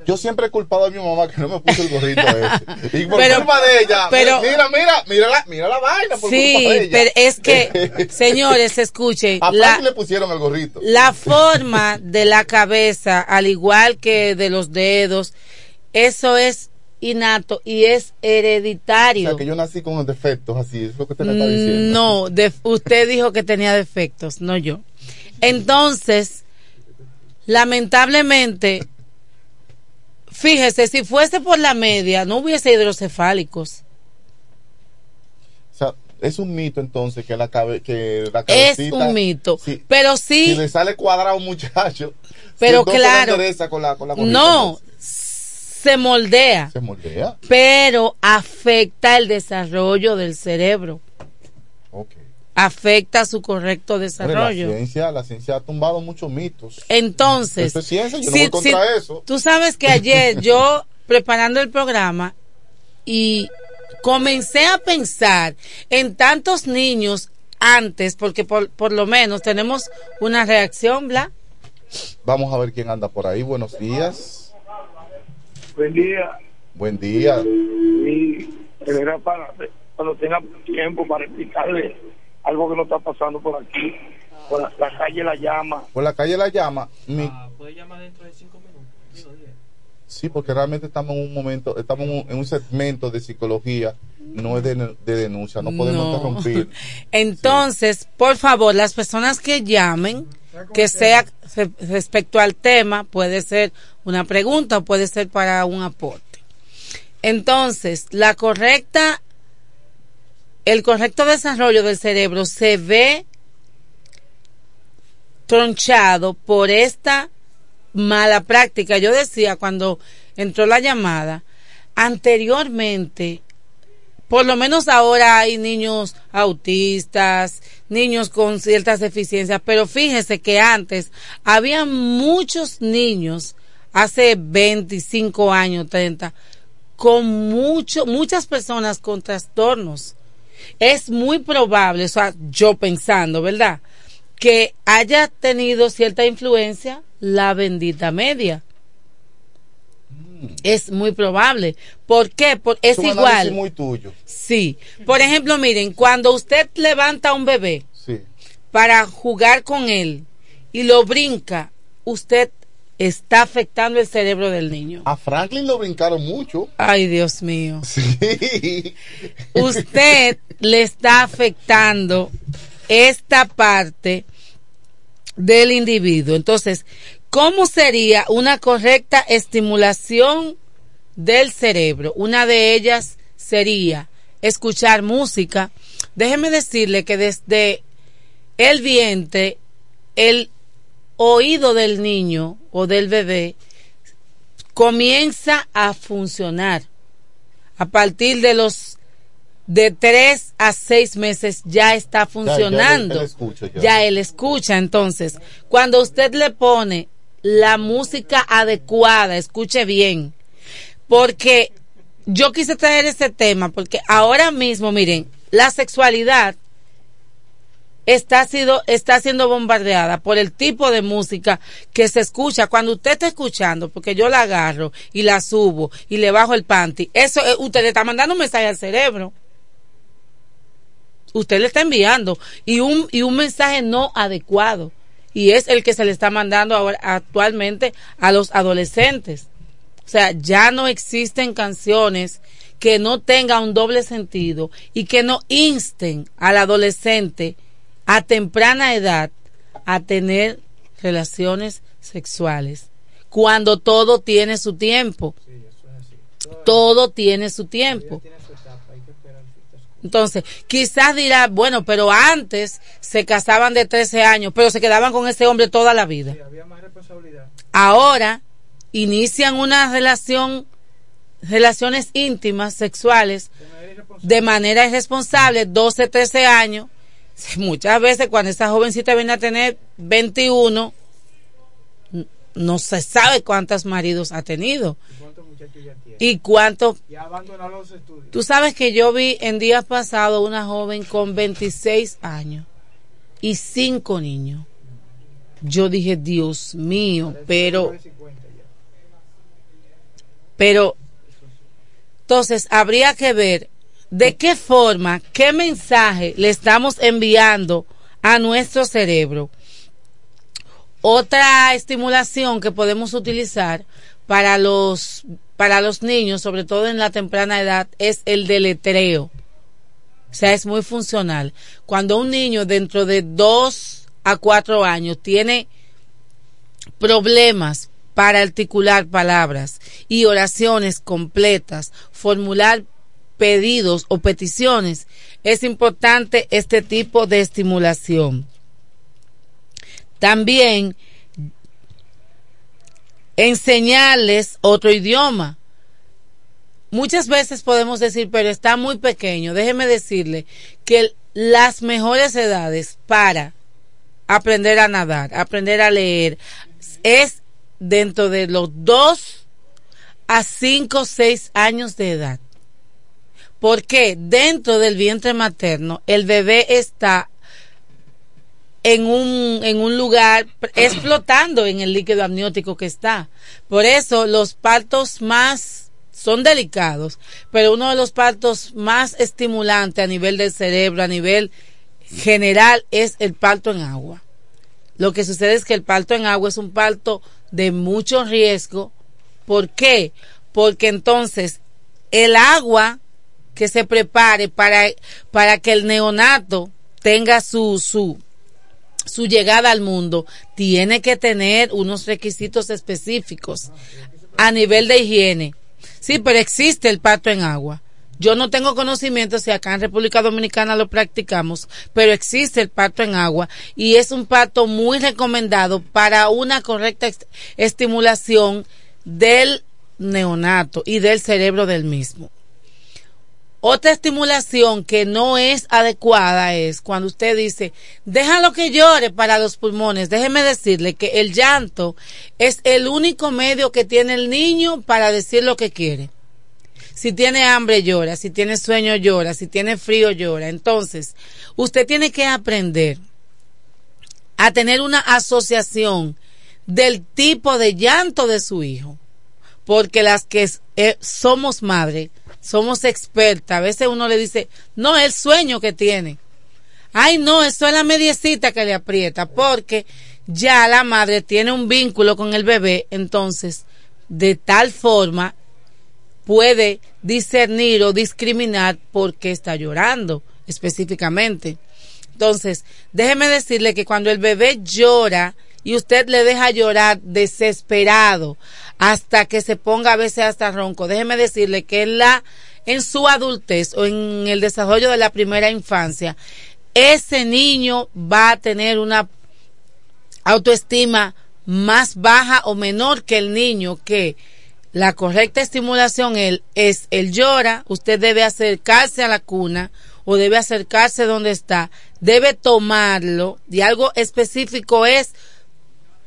Yo siempre he culpado a mi mamá que no me puso el gorrito ese. Y por Pero- culpa de ella. pero- mira, mira, mira la, mira la vaina. Por culpa de Sí, ella. pero es que, señores, escuchen, A la, le pusieron el gorrito. la forma de la cabeza, al igual que de los dedos, eso es innato y es O hereditario. sea, que yo nací con defectos así, es lo que usted me está diciendo. No, de- usted dijo que tenía defectos, no yo. Entonces, lamentablemente, fíjese, si fuese por la media, no hubiese hidrocefálicos. O sea, es un mito entonces que la, cabe, que la Es cabecita... un mito. Sí. Pero Si sí, le sale cuadrado un muchacho, Pero si claro. con la, con la no, se moldea, Se moldea. pero afecta el desarrollo del cerebro. Ok. Afecta su correcto desarrollo. La ciencia, la ciencia ha tumbado muchos mitos. Entonces, Esto es ciencia, yo no si- voy contra si- eso. Tú sabes que ayer yo preparando el programa y comencé a pensar en tantos niños antes, porque por, por lo menos tenemos una reacción, Bla. Vamos a ver quién anda por ahí. Buenos días. Buen día. Buen día. Y era para cuando tenga tiempo para explicarle algo que nos está pasando por aquí, por la, la calle La Llama. Por la calle La Llama. mi- Puede llamar dentro de cinco minutos. Sí, porque realmente estamos en un momento, estamos en un, en un segmento de psicología, no es de, de denuncia, no podemos No. interrumpir. Entonces, por favor, las personas que llamen, que sea re- respecto al tema, puede ser una pregunta o puede ser para un aporte. Entonces, la correcta, el correcto desarrollo del cerebro se ve tronchado por esta mala práctica. Yo decía cuando entró la llamada, anteriormente por lo menos ahora hay niños autistas, niños con ciertas deficiencias, pero fíjese que antes había muchos niños, hace 25 años, 30, con mucho, muchas personas con trastornos. Es muy probable, o sea, yo pensando, ¿verdad? Que haya tenido cierta influencia la bendita media. Es muy probable. ¿Por qué? Por, es un análisis igual. muy tuyo. Sí. Por ejemplo, miren, cuando usted levanta a un bebé Sí. para jugar con él y lo brinca, usted está afectando el cerebro del niño. A Franklin lo brincaron mucho. Ay, Dios mío. Sí. Usted le está afectando esta parte del individuo. Entonces, ¿cómo sería una correcta estimulación del cerebro? Una de ellas sería escuchar música. Déjeme decirle que desde el vientre, el oído del niño o del bebé comienza a funcionar. A partir de los de tres a seis meses ya está funcionando. él escucha ya. ya él escucha. Entonces, cuando usted le pone la música adecuada, escuche bien, porque yo quise traer ese tema, porque ahora mismo, miren, la sexualidad está, está siendo bombardeada por el tipo de música que se escucha. Cuando usted está escuchando, porque yo la agarro y la subo y le bajo el panty, eso usted le está mandando un mensaje al cerebro. Usted le está enviando y un, y un mensaje no adecuado. Y es el que se le está mandando ahora actualmente a los adolescentes. O sea, ya no existen canciones que no tengan un doble sentido y que no insten al adolescente a temprana edad a tener relaciones sexuales. Cuando todo tiene su tiempo. Todo tiene su tiempo. Entonces, quizás dirá, bueno, pero antes se casaban de 13 años, pero se quedaban con ese hombre toda la vida. Ahora inician una relación, relaciones íntimas, sexuales, de manera irresponsable, 12, 13 años. Muchas veces cuando esa jovencita viene a tener 21, no se sabe cuántos maridos ha tenido. ¿Y cuánto? Tú sabes que yo vi en días pasados una joven con 26 años y cinco niños. Yo dije, Dios mío, pero... Pero, entonces, habría que ver de qué forma, qué mensaje le estamos enviando a nuestro cerebro. Otra estimulación que podemos utilizar para los para los niños, sobre todo en la temprana edad, es el deletreo. O sea, es muy funcional. Cuando un niño dentro de dos a cuatro años tiene problemas para articular palabras y oraciones completas, formular pedidos o peticiones, es importante este tipo de estimulación. También enseñarles otro idioma. Muchas veces podemos decir, pero está muy pequeño. Déjeme decirle que las mejores edades para aprender a nadar, aprender a leer, es dentro de los dos a cinco o seis años de edad. Porque dentro del vientre materno el bebé está en un, en un lugar explotando en el líquido amniótico que está. Por eso los partos más son delicados, pero uno de los partos más estimulantes a nivel del cerebro, a nivel general, es el parto en agua. Lo que sucede es que el parto en agua es un parto de mucho riesgo. ¿Por qué? Porque entonces el agua que se prepare para, para que el neonato tenga su, su, su llegada al mundo tiene que tener unos requisitos específicos a nivel de higiene. Sí, pero existe el parto en agua. Yo no tengo conocimiento si acá en República Dominicana lo practicamos, pero existe el parto en agua y es un parto muy recomendado para una correcta estimulación del neonato y del cerebro del mismo. Otra estimulación que no es adecuada es cuando usted dice, déjalo que llore para los pulmones. Déjeme decirle que el llanto es el único medio que tiene el niño para decir lo que quiere. Si tiene hambre llora, si tiene sueño llora, si tiene frío llora. Entonces, usted tiene que aprender a tener una asociación del tipo de llanto de su hijo. Porque las que eh, somos madres, somos expertas. A veces uno le dice, no, es el sueño que tiene. Ay, no, eso es la mediecita que le aprieta, porque ya la madre tiene un vínculo con el bebé, entonces, de tal forma puede discernir o discriminar por qué está llorando específicamente. Entonces, déjeme decirle que cuando el bebé llora y usted le deja llorar desesperado, hasta que se ponga a veces hasta ronco. Déjeme decirle que en la en su adultez o en el desarrollo de la primera infancia, ese niño va a tener una autoestima más baja o menor que el niño que la correcta estimulación él, es el llora, usted debe acercarse a la cuna o debe acercarse donde está, debe tomarlo y algo específico es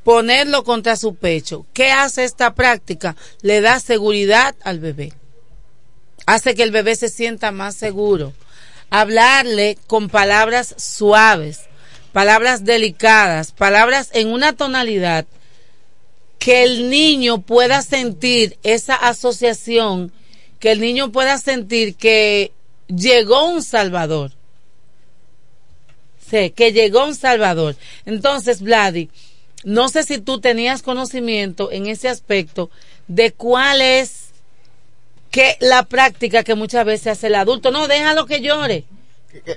ponerlo contra su pecho. ¿Qué hace esta práctica? Le da seguridad al bebé. Hace que el bebé se sienta más seguro. Hablarle con palabras suaves, palabras delicadas, palabras en una tonalidad que el niño pueda sentir esa asociación, que el niño pueda sentir que llegó un Salvador. Sí, que llegó un Salvador. Entonces, Vladi, no sé si tú tenías conocimiento en ese aspecto de cuál es que la práctica que muchas veces hace el adulto. No, déjalo que llore.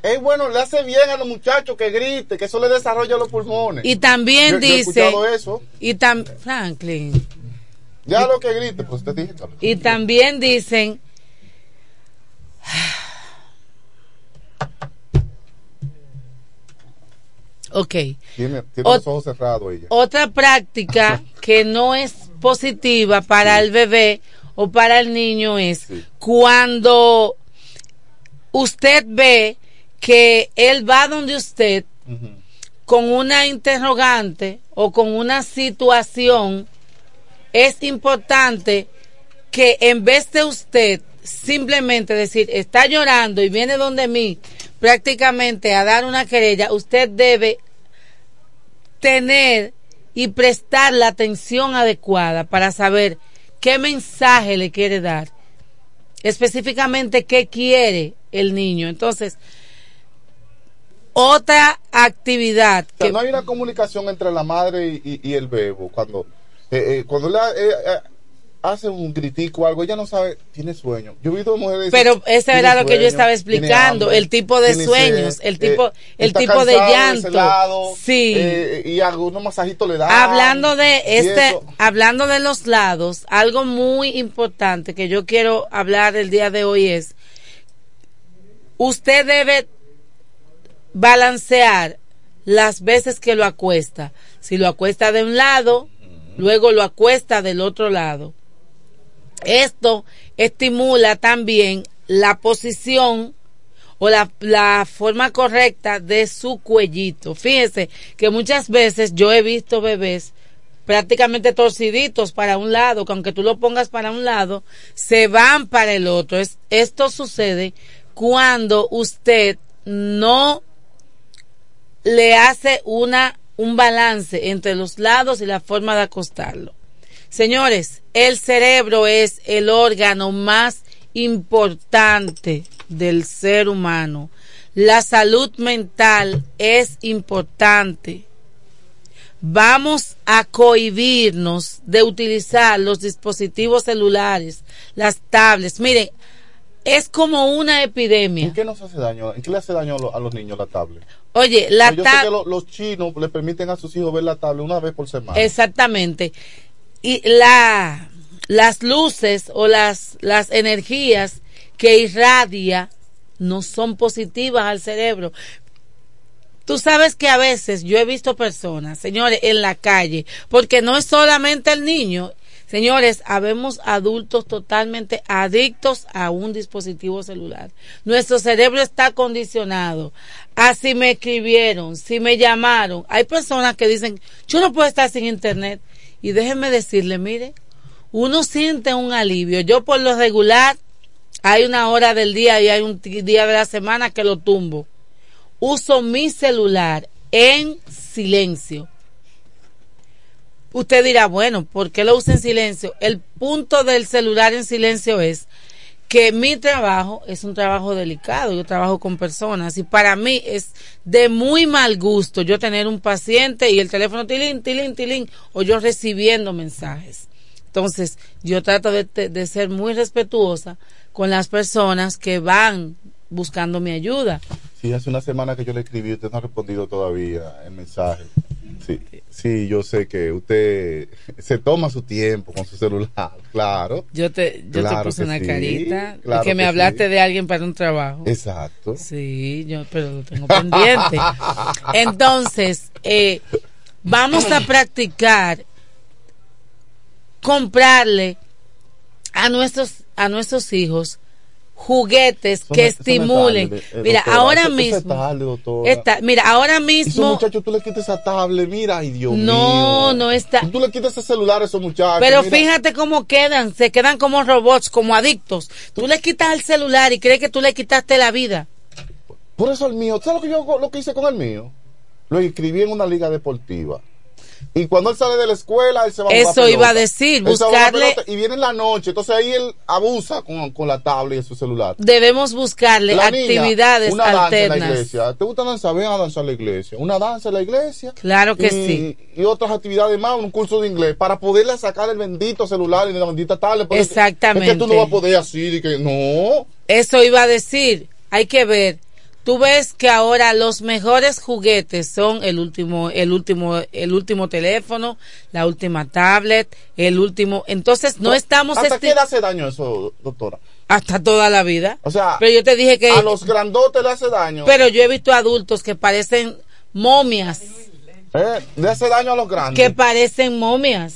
es bueno, le hace bien a los muchachos que grite, que eso le desarrolla los pulmones. Y también Yo- yo he dice, eso. y tam, Franklin, Ya lo que grite, pues te dije. Y también dicen, ok, Tiene, tiene Ot- los ojos cerrados ella. otra práctica que no es positiva para el bebé o para el niño es cuando usted ve que él va donde usted con una interrogante o con una situación, es importante que en vez de usted simplemente decir, está llorando y viene donde mí prácticamente a dar una querella, usted debe tener y prestar la atención adecuada para saber qué mensaje le quiere dar, específicamente qué quiere el niño. Entonces, otra actividad O sea, no hay una comunicación entre la madre y, y- y el bebo. Cuando, eh, eh, cuando eh, eh, hace un gritico o algo, ella no sabe, tiene sueño. Yo he visto mujeres. Pero eso "Tiene era lo que yo estaba explicando, hambre, el tipo de sueños, sed, el tipo, eh, el tipo de llanto. sí. eh, y algunos masajitos le dan. hablando de este, hablando de los lados, algo muy importante que yo quiero hablar el día de hoy es, usted debe balancear las veces que lo acuesta. Si lo acuesta de un lado, luego lo acuesta del otro lado. Esto estimula también la posición o la, la forma correcta de su cuellito. Fíjese que muchas veces yo he visto bebés prácticamente torciditos para un lado, que aunque tú lo pongas para un lado, se van para el otro. Es, esto sucede cuando usted no le hace una un balance entre los lados y la forma de acostarlo. Señores, el cerebro es el órgano más importante del ser humano. La salud mental es importante. Vamos a cohibirnos de utilizar los dispositivos celulares, las tablets. Miren, es como una epidemia. ¿En qué nos hace daño? ¿En qué le hace daño a, lo- a los niños la tablet? Oye, la Yo sé tab- que lo- los chinos le permiten a sus hijos ver la tablet una vez por semana. Exactamente. Y la, las luces o las, las energías que irradia no son positivas al cerebro. Tú sabes que a veces yo he visto personas, señores, en la calle, porque no es solamente el niño, señores, habemos adultos totalmente adictos a un dispositivo celular. Nuestro cerebro está condicionado a si me escribieron, si me llamaron. Hay personas que dicen, yo no puedo estar sin internet. Y déjenme decirle, mire, uno siente un alivio. Yo por lo regular, hay una hora del día y hay un día de la semana que lo tumbo. Uso mi celular en silencio. Usted dirá, bueno, ¿por qué lo usa en silencio? El punto del celular en silencio es que mi trabajo es un trabajo delicado, yo trabajo con personas y para mí es de muy mal gusto yo tener un paciente y el teléfono tilín, tilín, tilín o yo recibiendo mensajes. Entonces, yo trato de, de ser muy respetuosa con las personas que van buscando mi ayuda. Sí, hace una semana que yo le escribí, usted no ha respondido todavía el mensaje. Sí, sí, yo sé que usted se toma su tiempo con su celular, claro. Yo te, yo Claro te puse una sí, carita claro que me que hablaste sí. de alguien para un trabajo. Exacto. Sí, yo, pero lo tengo pendiente. Entonces, eh, vamos a practicar comprarle a nuestros a nuestros hijos juguetes que estimulen. tarde, eh, mira, doctora, ahora eso- eso es mismo tarde, está, mira, ahora Y esos mismo muchachos, tú le quitas esa tablet, mira, ay Dios no, mío. no está. Tú le quitas ese celular a esos muchachos. Pero mira. fíjate cómo quedan, se quedan como robots, como adictos. Tú le quitas el celular y crees que tú le quitaste la vida. Por eso el mío, ¿sabes lo que yo lo que hice con el mío? Lo inscribí en una liga deportiva. Y cuando él sale de la escuela, él se va a Eso iba a decir, a buscarle- Y viene en la noche, entonces ahí él abusa con, con la tablet y su celular. Debemos buscarle La niña, actividades una danza en la alternas. iglesia. ¿Te gusta danzar? Ven a danzar en la iglesia. Una danza en la iglesia. Claro que y, sí. Y otras actividades más, un curso de inglés, para poderle sacar el bendito celular y la bendita tablet. Exactamente. Es que tú no vas a poder así, de que no. Eso iba a decir, hay que ver. Tú ves que ahora los mejores juguetes son el último, el último, el último teléfono, la última tablet, el último. Entonces no estamos. ¿Hasta qué hace daño eso, doctora? Hasta toda la vida. O sea, pero yo te dije que. a los grandotes le hace daño. Pero yo he visto adultos que parecen momias, Eh, le hace daño a los grandes. que parecen momias.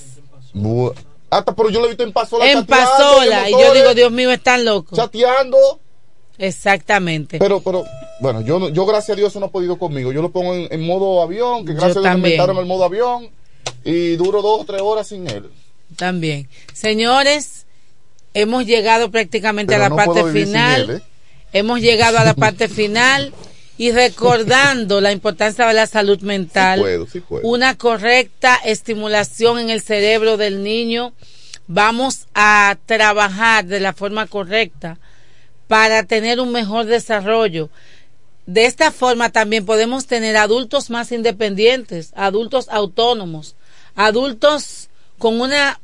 Bu- Hasta, pero yo lo he visto en Pasola. En pasola. Y yo digo, Dios mío, están locos. Chateando. Exactamente. Pero, pero, bueno, yo, no- yo gracias a Dios eso no ha podido conmigo. Yo lo pongo en, en modo avión, que Yo gracias a Dios me también. inventaron el modo avión. Y duro dos o tres horas sin él. También. Señores, hemos llegado prácticamente Pero a la no parte final. él, ¿eh? Hemos llegado a la parte final y recordando la importancia de la salud mental, Sí puedo, sí puedo. una correcta estimulación en el cerebro del niño. Vamos a trabajar de la forma correcta para tener un mejor desarrollo. De esta forma también podemos tener adultos más independientes, adultos autónomos, adultos con una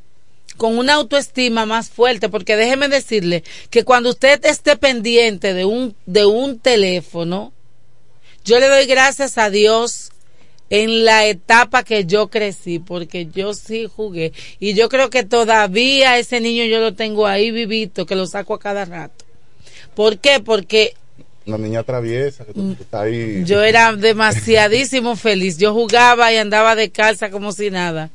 con una autoestima más fuerte, porque déjeme decirle que cuando usted esté pendiente de un de un teléfono, yo le doy gracias a Dios en la etapa que yo crecí, porque yo sí jugué y yo creo que todavía ese niño yo lo tengo ahí vivito, que lo saco a cada rato. ¿Por qué? Porque Una niña traviesa que que está ahí. Mm. yo era demasiadísimo feliz. Yo jugaba y andaba de calza como si nada.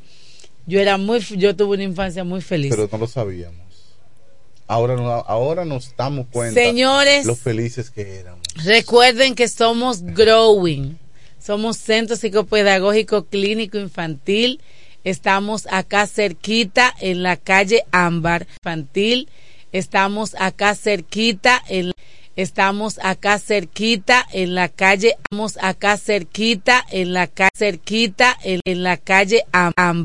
Yo era muy, yo tuve una infancia muy feliz. Pero no lo sabíamos. Ahora, no, ahora nos damos cuenta. Señores. Lo felices que éramos. Recuerden que somos Growing. Somos Centro Psicopedagógico Clínico Infantil. Estamos acá cerquita en la calle Ámbar Infantil. Estamos acá cerquita en Estamos acá cerquita en la calle, estamos acá cerquita en la calle, cerquita en, en la calle Am-.